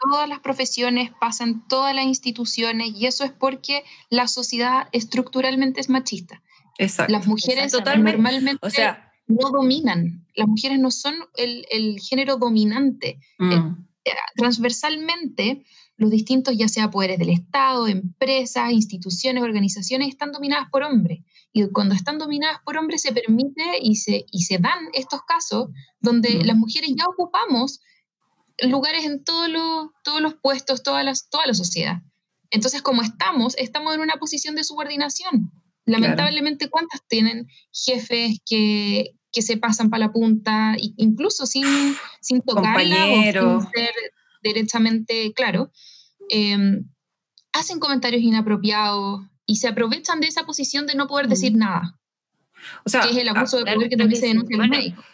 todas las profesiones, pasan todas las instituciones y eso es porque la sociedad estructuralmente es machista. Exacto. Las mujeres normalmente... O sea, no dominan. Las mujeres no son el, el género dominante. Mm. Eh, eh, transversalmente, los distintos, ya sea poderes del Estado, empresas, instituciones, organizaciones, están dominadas por hombres. Y cuando están dominadas por hombres se permite y se, y se dan estos casos donde mm. las mujeres ya ocupamos lugares en todos los, todos los puestos, todas las, toda la sociedad. Entonces, como estamos, estamos en una posición de subordinación. Lamentablemente, ¿cuántas tienen jefes que, que se pasan para la punta, incluso sin, sin tocarla o sin ser derechamente claro? Em, hacen comentarios inapropiados y se aprovechan de esa posición de no poder decir nada. O sea, que es el abuso de poder que también se denuncia los médicos.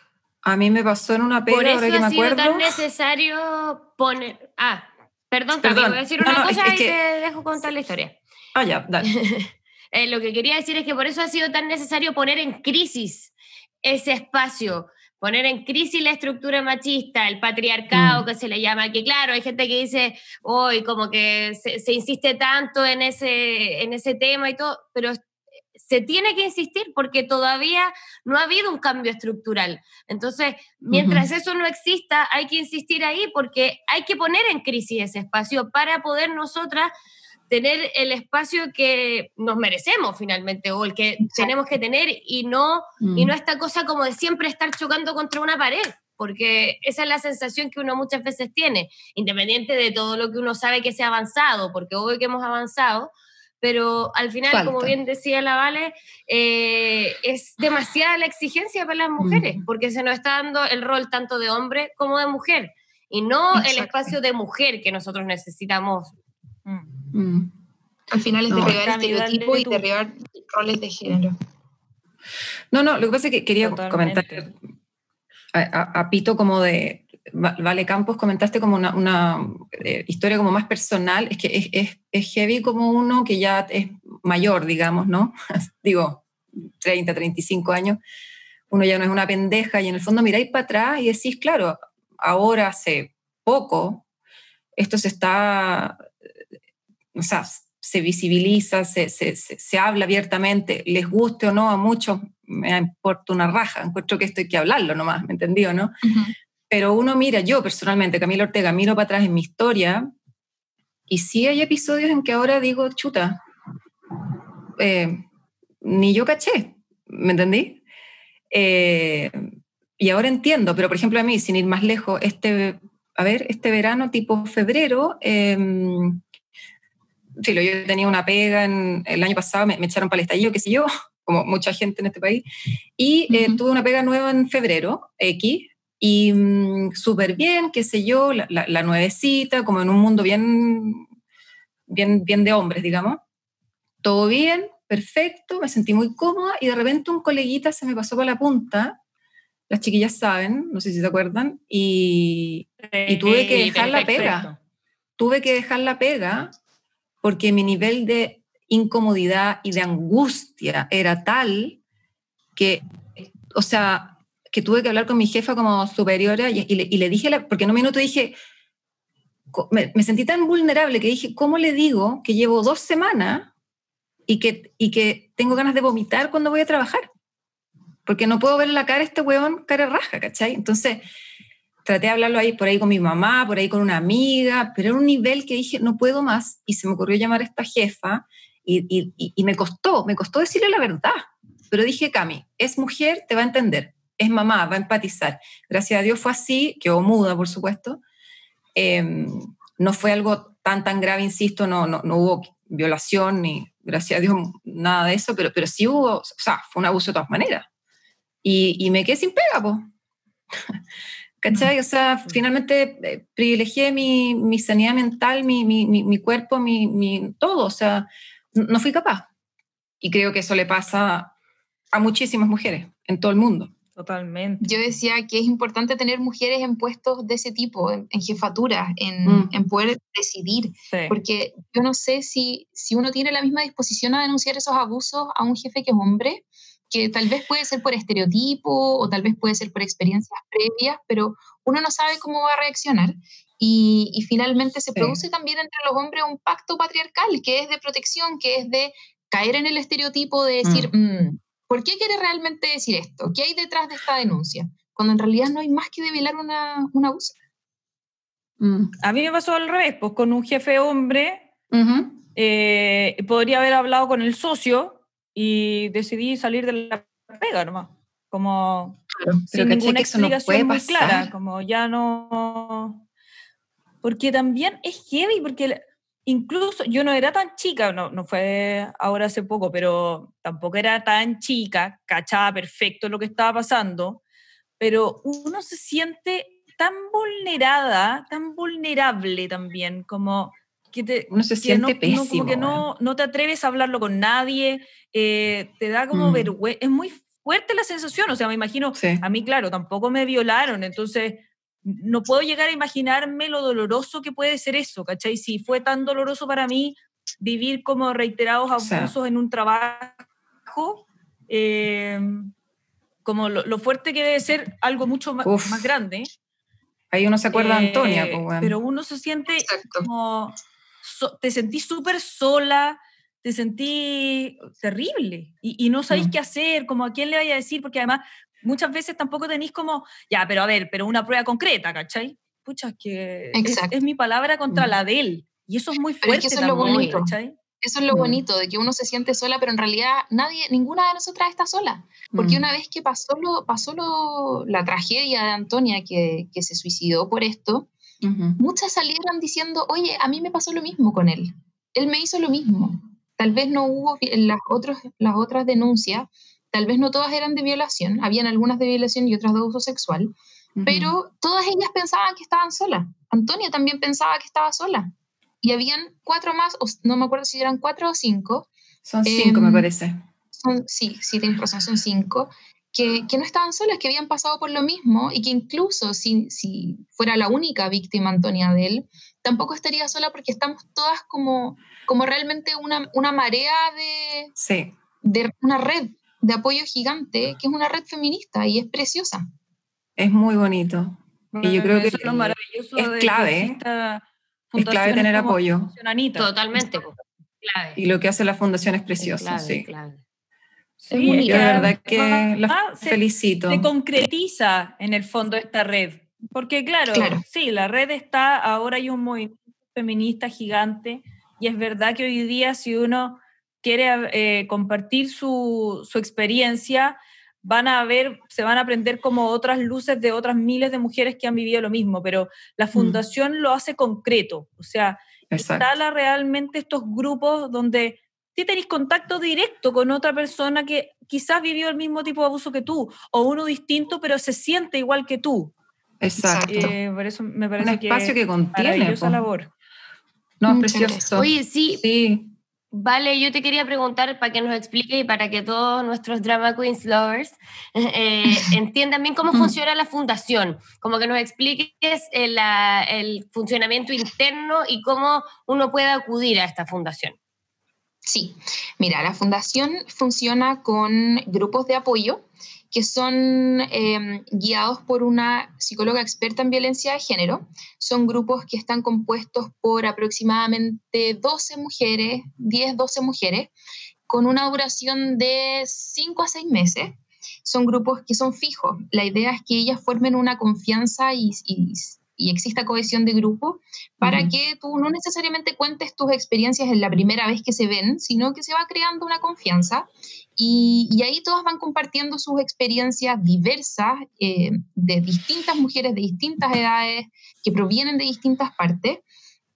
A mí me pasó en una pega, Por eso ahora que ha me sido acuerdo. tan necesario poner... Ah, perdón, perdón. voy a decir una cosa y te dejo contar la historia. Ah, ya, dale. Eh, lo que quería decir es que por eso ha sido tan necesario poner en crisis ese espacio, poner en crisis la estructura machista, el patriarcado mm. que se le llama, que claro, hay gente que dice, hoy como que se, se, insiste tanto en ese, en ese tema y todo, pero se tiene que insistir porque todavía no ha habido un cambio estructural. Entonces, mientras eso no exista, hay que insistir ahí porque hay que poner en crisis ese espacio para poder nosotras tener el espacio que nos merecemos finalmente o el que tenemos que tener y no, y no mm. esta cosa como de siempre estar chocando contra una pared porque esa es la sensación que uno muchas veces tiene, independiente de todo lo que uno sabe que se ha avanzado, porque obvio que hemos avanzado, pero al final, como bien decía la Vale, eh, es demasiada la exigencia para las mujeres, porque se nos está dando el rol tanto de hombre como de mujer, y no el espacio de mujer que nosotros necesitamos. Mm. Al final es derribar estereotipos y derribar roles de género. No, no, lo que pasa es que quería comentar a, Pito como de, Vale Campos, comentaste como una, eh, historia como más personal, es que es, heavy como uno que ya es mayor, digamos, ¿no? Digo, 30, 35 años, uno ya no es una pendeja y en el fondo miráis para atrás y decís, claro, ahora hace poco, esto se está, o sea, se visibiliza, se, se, se, habla abiertamente, les guste o no a muchos, me importa una raja, encuentro que esto hay que hablarlo nomás, ¿me entendió, no? Pero uno mira, yo personalmente, Camila Ortega, miro para atrás en mi historia y sí hay episodios en que ahora digo, chuta, eh, ni yo caché, ¿me entendí? Eh, y ahora entiendo, pero por ejemplo a mí, sin ir más lejos, este, a ver, este verano tipo febrero, eh, yo tenía una pega en, el año pasado, me, echaron para el estallido, qué sé yo, como mucha gente en este país, y eh, tuve una pega nueva en febrero, X, y mm, súper bien, qué sé yo, la, la, nuevecita, como en un mundo bien, bien, bien de hombres, digamos. Todo bien, perfecto, me sentí muy cómoda y de repente un coleguita se me pasó por la punta, las chiquillas saben, no sé si se acuerdan, y, y tuve que dejar la pega. Tuve que dejar la pega porque mi nivel de incomodidad y de angustia era tal que, o sea, que tuve que hablar con mi jefa como superiora y, le, dije, porque en un minuto dije, me, sentí tan vulnerable que dije, ¿cómo le digo que llevo dos semanas y que, y que tengo ganas de vomitar cuando voy a trabajar? Porque no puedo ver la cara a este huevón cara raja, ¿cachai? Entonces, traté de hablarlo ahí por ahí con mi mamá, por ahí con una amiga, pero era un nivel que dije, no puedo más, y se me ocurrió llamar a esta jefa, y, y, me costó, me costó decirle la verdad, pero dije, Cami, es mujer, te va a entender, es mamá, va a empatizar. Gracias a Dios fue así, quedó muda, por supuesto. Em, no fue algo tan, tan grave, insisto, no, no, no, hubo violación ni, gracias a Dios, nada de eso, pero, pero sí hubo, o sea, fue un abuso de todas maneras. Y, y me quedé sin pega, pues. ¿Cachai? O sea, finalmente eh, privilegié mi, mi, sanidad mental, mi, mi, mi cuerpo, mi, todo. O sea, no fui capaz. Y creo que eso le pasa a muchísimas mujeres en todo el mundo. Totalmente. Yo decía que es importante tener mujeres en puestos de ese tipo, en, jefaturas, en, mm. en, poder decidir, porque yo no sé si, si uno tiene la misma disposición a denunciar esos abusos a un jefe que es hombre, que tal vez puede ser por estereotipo o tal vez puede ser por experiencias previas, pero uno no sabe cómo va a reaccionar. Y, y finalmente se produce también entre los hombres un pacto patriarcal que es de protección, que es de caer en el estereotipo de decir, mm. Mm, ¿por qué quiere realmente decir esto? ¿Qué hay detrás de esta denuncia? Cuando en realidad no hay más que develar una, un abuso. Mm. A mí me pasó al revés, pues con un jefe hombre, eh, podría haber hablado con el socio y decidí salir de la pega nomás. Como sin ninguna explicación muy clara, como ya no. Porque también es heavy, porque incluso yo no era tan chica, no, no fue ahora hace poco, pero tampoco era tan chica, cachaba perfecto lo que estaba pasando, pero uno se siente tan vulnerada, tan vulnerable también, como que te, uno se siente no, pésimo. como que no, no, te atreves a hablarlo con nadie, eh, te da como mm. vergüenza, es muy fuerte la sensación, o sea, me imagino, a mí claro, tampoco me violaron, entonces no puedo llegar a imaginarme lo doloroso que puede ser eso, ¿cachai? Si fue tan doloroso para mí vivir como reiterados abusos en un trabajo, em, como lo, fuerte que debe ser algo mucho más, más grande. Ahí uno se acuerda de Antonia. Eh, pues, pero uno se siente como te sentí súper sola, te sentí terrible y, no sabéis mm. qué hacer, como a quién le vaya a decir, porque además muchas veces tampoco tenéis como, ya, pero a ver, pero una prueba concreta, ¿cachai? Pucha, que es, mi palabra contra mm. la de él. Y eso es muy fuerte eso es lo bonito. Eso es lo mm. bonito, de que uno se siente sola, pero en realidad nadie, ninguna de nosotras está sola. Porque una vez que pasó, lo, pasó lo, la tragedia de Antonia, que, que se suicidó por esto, Muchas salieron diciendo, oye, a mí me pasó lo mismo con él. Él me hizo lo mismo. Tal vez no hubo las, otros, las otras denuncias, tal vez no todas eran de violación, habían algunas de violación y otras de abuso sexual, pero todas ellas pensaban que estaban solas. Antonia también pensaba que estaba sola. Y habían cuatro más, no me acuerdo si eran cuatro o cinco. Son cinco, me em, parece. Son, sí, sí, tienes razón, son cinco que, no estaban solas, que habían pasado por lo mismo y que incluso si, si fuera la única víctima Antonia de él, tampoco estaría sola porque estamos todas como, como realmente una, una marea de, sí. de una red de apoyo gigante, que es una red feminista y es preciosa. Es muy bonito. y yo creo que es, clave. Es clave tener apoyo. Totalmente. Clave. Y lo que hace la fundación es precioso. sí. Clave. Sí, la verdad que la felicito. Se concretiza en el fondo esta red. Porque claro, sí, la red está, ahora hay un movimiento feminista gigante y es verdad que hoy día si uno quiere eh, compartir su, su, experiencia, van a ver, se van a aprender como otras luces de otras miles de mujeres que han vivido lo mismo, pero la mm. fundación lo hace concreto, o sea, instala realmente estos grupos donde si tenéis contacto directo con otra persona que quizás vivió el mismo tipo de abuso que tú, o uno distinto, pero se siente igual que tú. Exacto. Eh, por eso me parece Un espacio que, contiene. esa labor. No, es precioso. Oye, sí. Sí. Vale, yo te quería preguntar para que nos explique y para que todos nuestros Drama Queens lovers eh, entiendan bien cómo funciona la fundación, como que nos expliques el, el, funcionamiento interno y cómo uno puede acudir a esta fundación. Sí, mira, la fundación funciona con grupos de apoyo que son em, guiados por una psicóloga experta en violencia de género. Son grupos que están compuestos por aproximadamente 12 mujeres, 10, 12 mujeres, con una duración de 5 a 6 meses. Son grupos que son fijos. La idea es que ellas formen una confianza y, y exista cohesión de grupo para que tú no necesariamente cuentes tus experiencias en la primera vez que se ven, sino que se va creando una confianza y, y ahí todas van compartiendo sus experiencias diversas eh, de distintas mujeres de distintas edades que provienen de distintas partes.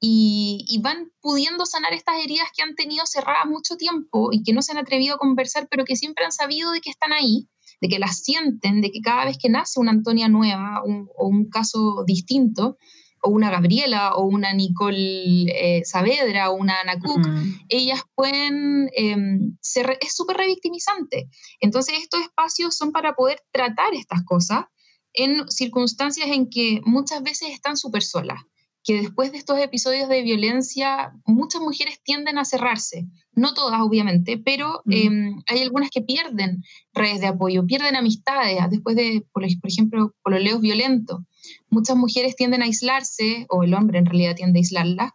Y, y, van pudiendo sanar estas heridas que han tenido cerradas mucho tiempo y que no se han atrevido a conversar, pero que siempre han sabido de que están ahí de que las sienten, de que cada vez que nace una Antonia nueva o un caso distinto, o una Gabriela, o una Nicole eh, Saavedra, o una Ana Cook, ellas pueden em, ser, es súper revictimizante. Entonces estos espacios son para poder tratar estas cosas en circunstancias en que muchas veces están súper solas que después de estos episodios de violencia, muchas mujeres tienden a cerrarse. No todas, obviamente, pero em, hay algunas que pierden redes de apoyo, pierden amistades después de, por, ejemplo, por los leos violentos. Muchas mujeres tienden a aislarse, o el hombre en realidad tiende a aislarla,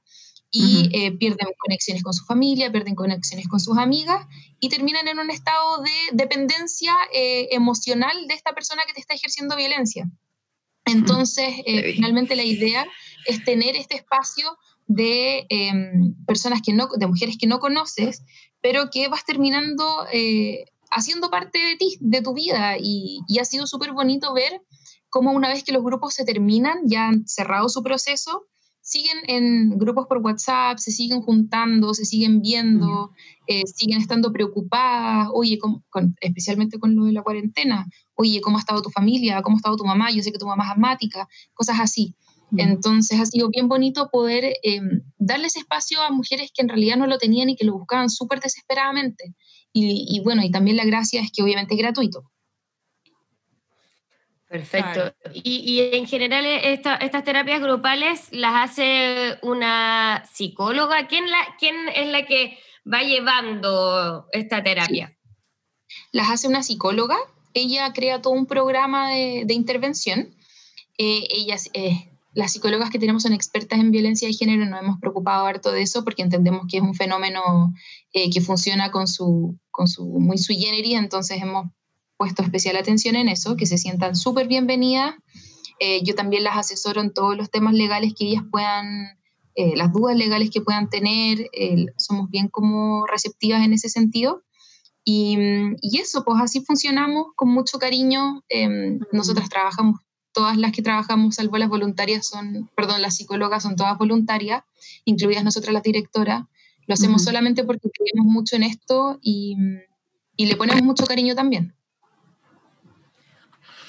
y eh, pierden conexiones con su familia, pierden conexiones con sus amigas y terminan en un estado de dependencia eh, emocional de esta persona que te está ejerciendo violencia. Entonces, eh, finalmente la idea es tener este espacio de em, personas que no, de mujeres que no conoces, pero que vas terminando eh, haciendo parte de ti, de tu vida. Y, y ha sido súper bonito ver cómo una vez que los grupos se terminan, ya han cerrado su proceso, siguen en grupos por WhatsApp, se siguen juntando, se siguen viendo, eh, siguen estando preocupadas, oye, especialmente con lo de la cuarentena, oye, ¿cómo ha estado tu familia? ¿Cómo ha estado tu mamá? Yo sé que tu mamá es asmática, cosas así. Entonces ha sido bien bonito poder em, darles espacio a mujeres que en realidad no lo tenían y que lo buscaban súper desesperadamente. Y, bueno, y también la gracia es que obviamente es gratuito. Perfecto. Y, en general eh, estas terapias grupales las hace una psicóloga. ¿Quién, la, ¿Quién es la que va llevando esta terapia? Las hace una psicóloga. Ella crea todo un programa de, intervención. Eh, ella eh, las psicólogas que tenemos son expertas en violencia de género, nos hemos preocupado harto de eso porque entendemos que es un fenómeno eh, que funciona con su, con su muy sui generis, entonces hemos puesto especial atención en eso, que se sientan súper bienvenidas. Eh, yo también las asesoro en todos los temas legales que ellas puedan, eh, las dudas legales que puedan tener, somos bien como receptivas en ese sentido. Y, y, eso, pues así funcionamos con mucho cariño. Em, nosotras trabajamos todas las que trabajamos, salvo las voluntarias, son, perdón, las psicólogas son todas voluntarias, incluidas nosotras las directoras. Lo hacemos solamente porque creemos mucho en esto y, y, le ponemos mucho cariño también.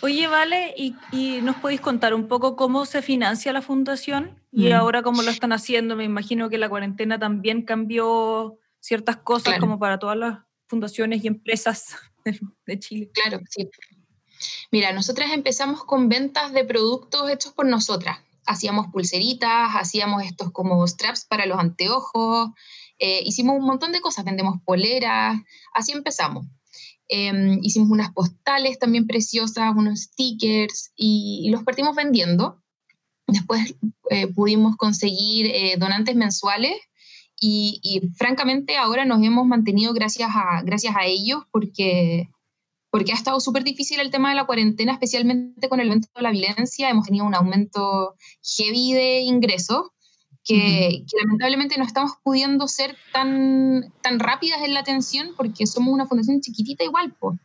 Oye, Vale, ¿y, ¿y, nos podéis contar un poco cómo se financia la fundación y ahora cómo lo están haciendo? Me imagino que la cuarentena también cambió ciertas cosas como para todas las fundaciones y empresas de Chile. Claro, sí. Mira, nosotras empezamos con ventas de productos hechos por nosotras. Hacíamos pulseritas, hacíamos estos como straps para los anteojos, eh, hicimos un montón de cosas, vendemos poleras, así empezamos. Em, hicimos unas postales también preciosas, unos stickers y, los partimos vendiendo. Después eh, pudimos conseguir eh, donantes mensuales y, y, francamente ahora nos hemos mantenido gracias a, gracias a ellos porque porque ha estado súper difícil el tema de la cuarentena, especialmente con el evento de la violencia. Hemos tenido un aumento heavy de ingresos que, lamentablemente no estamos pudiendo ser tan, tan rápidas en la atención porque somos una fundación chiquitita igual. pues.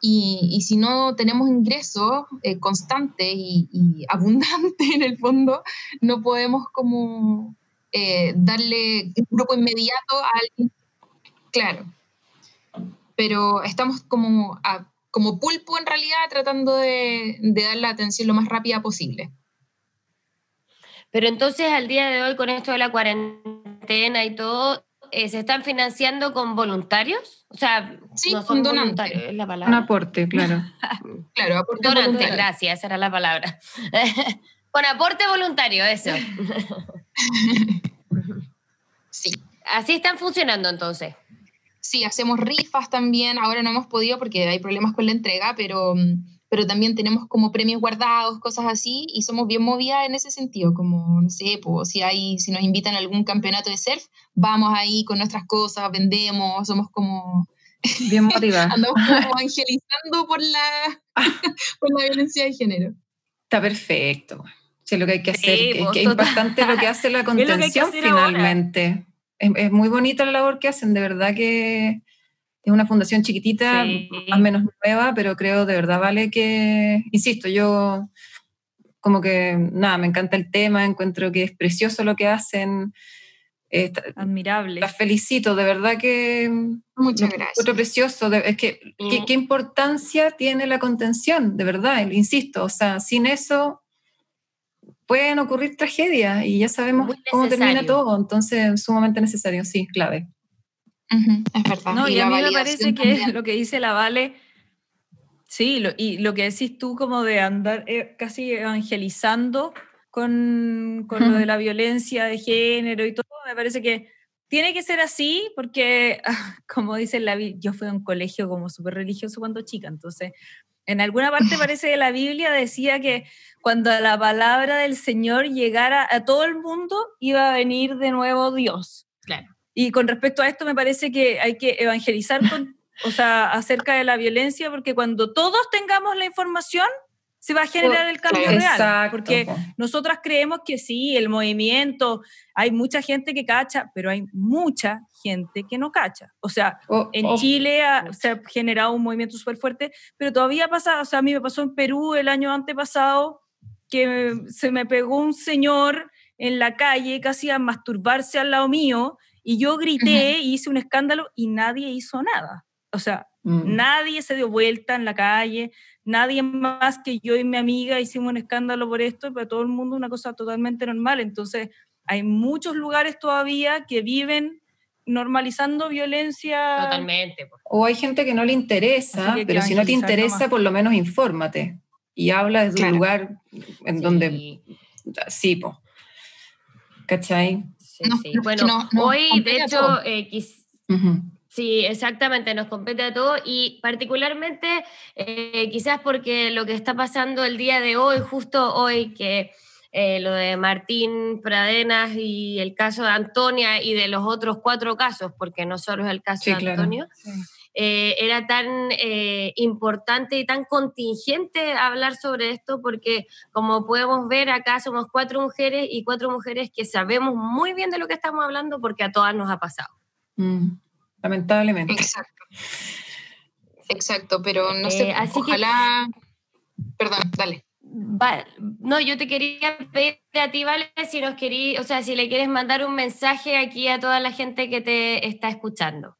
Y, y, si no tenemos ingresos eh, constantes y, y abundantes en el fondo, no podemos como eh, darle un grupo inmediato a alguien. Claro, pero estamos como, como pulpo en realidad tratando de, dar la atención lo más rápida posible. Pero entonces al día de hoy con esto de la cuarentena y todo, eh, se están financiando con voluntarios? O sea, Sí, no con son donantes. voluntarios, es la Un palabra. aporte, claro. Claro, aporte Donante, voluntario. gracias, esa era la palabra. con aporte voluntario, eso. Sí. Así están funcionando entonces. Sí, hacemos rifas también. Ahora no hemos podido porque hay problemas con la entrega, pero, mm, pero también tenemos como premios guardados, cosas así, y somos bien movidas en ese sentido. Como, no sé, pues, si, hay, si nos invitan a algún campeonato de surf, vamos ahí con nuestras cosas, vendemos, somos como. Bien motivada. Andamos como evangelizando por la, por la violencia de género. Está perfecto. Sí, es lo que hay que Sí, hacer. que- pues, que es total. importante lo que hace la que que contención hacer ahora. Es, es muy bonita la labor que hacen, de verdad que es una fundación chiquitita, Sí. más o menos nueva, pero creo de verdad vale que, insisto, yo como que, nada, me encanta el tema, encuentro que es precioso lo que hacen. eh, Admirable. las felicito, de verdad que Muchas gracias. encuentro precioso. de- es que, ¿qué, Mm. qué importancia tiene la contención? De verdad, insisto, o sea, sin eso pueden ocurrir tragedias y ya sabemos Muy cómo termina todo, entonces sumamente necesario, sí, clave. Ujú, es verdad. No, y, la a mí me parece que también. lo que dice la Vale, sí, lo- y lo que decís tú como de andar eh, casi evangelizando con, con lo Ujú. de la violencia de género y todo, me parece que tiene que ser así porque, como dice la yo fui a un colegio como súper religioso cuando chica, entonces en alguna parte parece que la Biblia decía que cuando la palabra del Señor llegara a todo el mundo, iba a venir de nuevo Dios. Claro. Y con respecto a esto, me parece que hay que evangelizar con, o sea, acerca de la violencia, porque cuando todos tengamos la información, se va a generar el cambio real. Exacto. Porque po. nosotras creemos que sí, el movimiento, hay mucha gente que cacha, pero hay mucha gente que no cacha. O sea, O- en Chile ha- se ha generado un movimiento súper fuerte, pero todavía pasa, o sea, a mí me pasó en Perú el año antepasado que se me pegó un señor en la calle casi a masturbarse al lado mío y yo grité y hice un escándalo y nadie hizo nada. O sea, Mm. nadie se dio vuelta en la calle, nadie más que yo y mi amiga hicimos un escándalo por esto, pero todo el mundo una cosa totalmente normal. Entonces, hay muchos lugares todavía que viven normalizando violencia. Totalmente. O hay gente que no le interesa, pero si no te interesa, nomás. por lo menos infórmate y habla desde Claro. un lugar en donde Sí, po. ¿Cachai? sí, No, sí. no, Bueno, no, no, hoy, de hecho, eh, quis-. Sí, exactamente, nos compete a todos y particularmente eh, quizás porque lo que está pasando el día de hoy, justo hoy, que eh, lo de Martín Pradenas y el caso de Antonia y de los otros cuatro casos, porque no solo es el caso Sí, de claro. Antonio, eh, era tan eh, importante y tan contingente hablar sobre esto porque como podemos ver acá somos cuatro mujeres y cuatro mujeres que sabemos muy bien de lo que estamos hablando porque a todas nos ha pasado. Mm. Lamentablemente. Exacto. Exacto, pero no sé, Eh, así que- ojalá... Perdón, dale. No, yo te quería pedir a ti, Vale, si nos querí, o sea, si le quieres mandar un mensaje aquí a toda la gente que te está escuchando.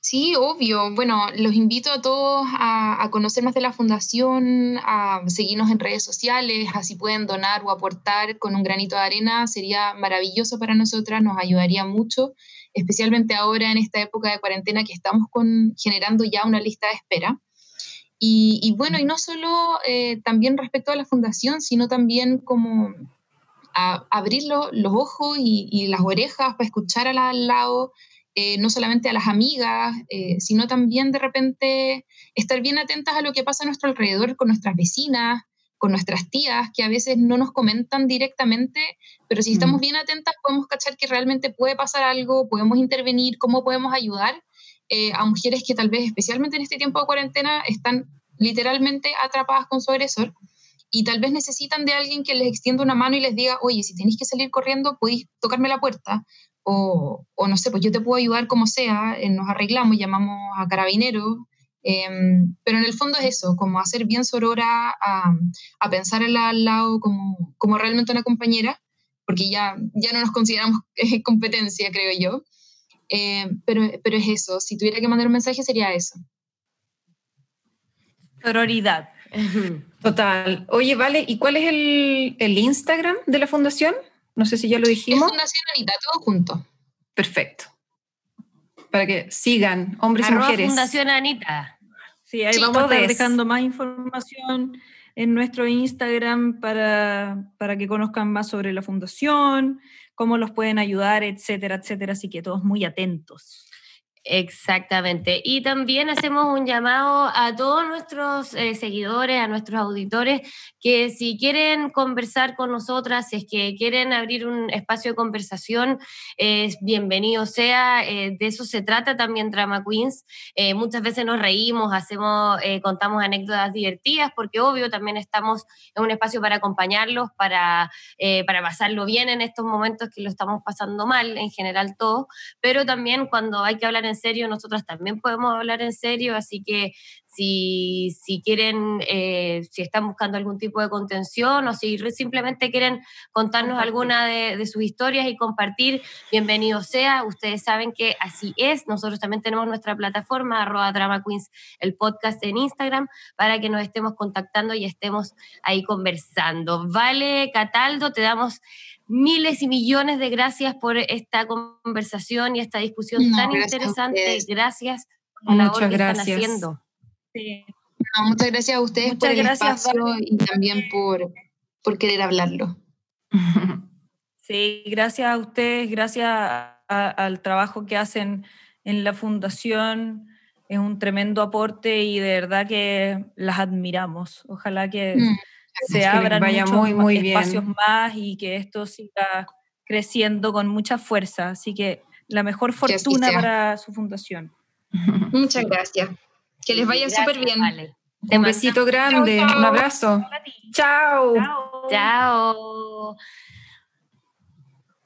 Sí, obvio. Bueno, los invito a todos a, a conocer más de la fundación, a seguirnos en redes sociales, así pueden donar o aportar con un granito de arena. Sería maravilloso para nosotras, nos ayudaría mucho, especialmente ahora en esta época de cuarentena que estamos con, generando ya una lista de espera. Y, bueno, y no solo eh, también respecto a la fundación, sino también como a abrir lo- los ojos y, las orejas para escuchar a la al lado, eh, no solamente a las amigas, eh, sino también de repente estar bien atentas a lo que pasa a nuestro alrededor con nuestras vecinas, con nuestras tías, que a veces no nos comentan directamente, pero si estamos bien atentas podemos cachar que realmente puede pasar algo, podemos intervenir, cómo podemos ayudar eh, a mujeres que tal vez, especialmente en este tiempo de cuarentena, están literalmente atrapadas con su agresor y tal vez necesitan de alguien que les extienda una mano y les diga, oye, si tenéis que salir corriendo, podéis tocarme la puerta, o, o no sé, pues yo te puedo ayudar como sea, eh, nos arreglamos, llamamos a carabineros, em, pero en el fondo es eso, como hacer bien sorora, a, a pensar al, al lado como, como realmente una compañera, porque ya, ya no nos consideramos eh, competencia, creo yo. Eh, pero, pero es eso, si tuviera que mandar un mensaje sería eso. Sororidad. Total. Oye, vale, ¿y cuál es el, el Instagram de la fundación? No sé si ya lo Es dijimos. Fundación Anita, todo junto. Perfecto. Para que sigan hombres y mujeres. Fundación Anita. Sí, ahí vamos a estar dejando más información en nuestro Instagram para, para que conozcan más sobre la fundación, cómo los pueden ayudar, etcétera, etcétera. Así que todos muy atentos. Exactamente. Y también hacemos un llamado a todos nuestros eh, seguidores, a nuestros auditores, que si quieren conversar con nosotras, si es que quieren abrir un espacio de conversación, eh, bienvenido sea. eh, de eso se trata también Drama Queens. Eh, muchas veces nos reímos, hacemos, eh, contamos anécdotas divertidas, porque obvio también estamos en un espacio para acompañarlos, para, eh, para pasarlo bien en estos momentos que lo estamos pasando mal, en general todos pero también cuando hay que hablar en serio, nosotras también podemos hablar en serio, así que si, si quieren, eh, si están buscando algún tipo de contención o si simplemente quieren contarnos alguna de, de sus historias y compartir, bienvenido sea. Ustedes saben que así es. Nosotros también tenemos nuestra plataforma, arroba Drama Queens, el podcast en Instagram, para que nos estemos contactando y estemos ahí conversando. Vale, Cataldo, te damos miles y millones de gracias por esta conversación y esta discusión No, tan gracias interesante. Gracias por la labor que están haciendo. Sí. No, muchas gracias a ustedes Muchas por el gracias, espacio y también por, por querer hablarlo. Sí, gracias a ustedes, gracias a- a- al trabajo que hacen en la fundación. Es un tremendo aporte y de verdad que las admiramos. Ojalá que Mm, se abran vaya muchos muy, ma- muy bien. espacios más y que esto siga creciendo con mucha fuerza. Así que la mejor fortuna para su fundación. Muchas gracias. Que les vaya súper bien. Vale. Te Un besito grande, Chao, chao. un abrazo. Chao. Chao.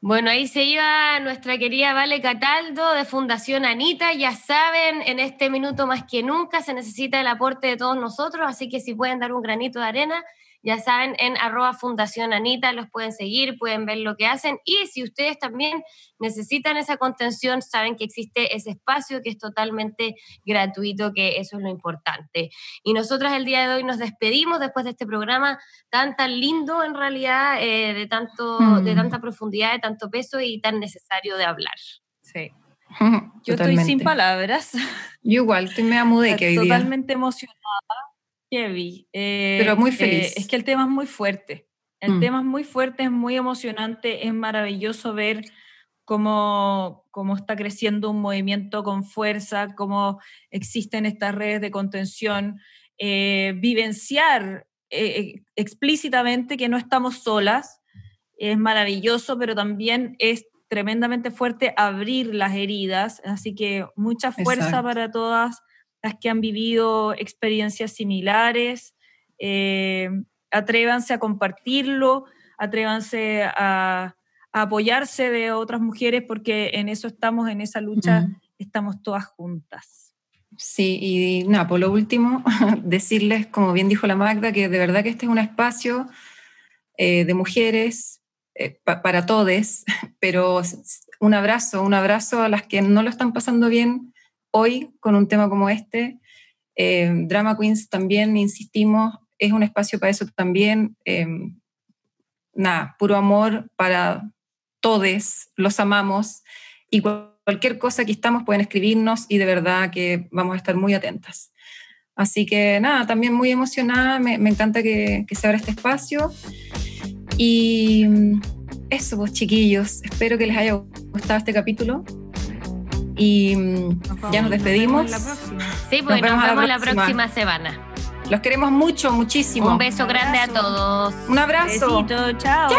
Bueno, ahí se iba nuestra querida Vale Cataldo de Fundación Anita. Ya saben, en este minuto más que nunca se necesita el aporte de todos nosotros, así que si pueden dar un granito de arena, ya saben, en arroba Fundación Anita los pueden seguir, pueden ver lo que hacen. Y si ustedes también necesitan esa contención, saben que existe ese espacio que es totalmente gratuito, que eso es lo importante. Y nosotras el día de hoy nos despedimos después de este programa tan, tan lindo en realidad, eh, de, tanto, Mm. de tanta profundidad, de tanto peso y tan necesario de hablar. Sí. Yo estoy sin palabras. Yo igual, estoy media mudeque hoy día. Totalmente emocionada, Kevin. Eh, Pero muy eh, feliz. es que el tema es muy fuerte. El Mm. tema es muy fuerte, es muy emocionante, es maravilloso ver cómo, cómo está creciendo un movimiento con fuerza, cómo existen estas redes de contención, eh, vivenciar eh, explícitamente que no estamos solas, es maravilloso, pero también es tremendamente fuerte abrir las heridas, así que mucha fuerza Exacto. para todas las que han vivido experiencias similares. eh, atrévanse a compartirlo, atrévanse a, a apoyarse de otras mujeres porque en eso estamos, en esa lucha estamos todas juntas. Sí, y nada, por lo último, decirles, como bien dijo la Magda, que de verdad que este es un espacio eh, de mujeres eh, pa- para todes, pero un abrazo, un abrazo a las que no lo están pasando bien hoy con un tema como este. Eh, Drama Queens también, insistimos, es un espacio para eso también. eh, nada, puro amor para todes, los amamos y cual- cualquier cosa que estamos pueden escribirnos y de verdad que vamos a estar muy atentas. Así que nada, también muy emocionada, me, encanta que, se abra este espacio. Y eso, pues chiquillos, espero que les haya gustado este capítulo. Y mm, ya nos vemos despedimos. en la próxima. Sí, pues nos, vemos la vemos la próxima. próxima semana. Los queremos mucho, muchísimo. Un beso grande a todos. Un abrazo. Besito, chao.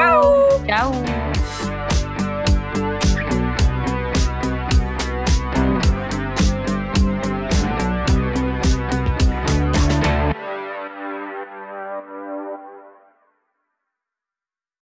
Chao.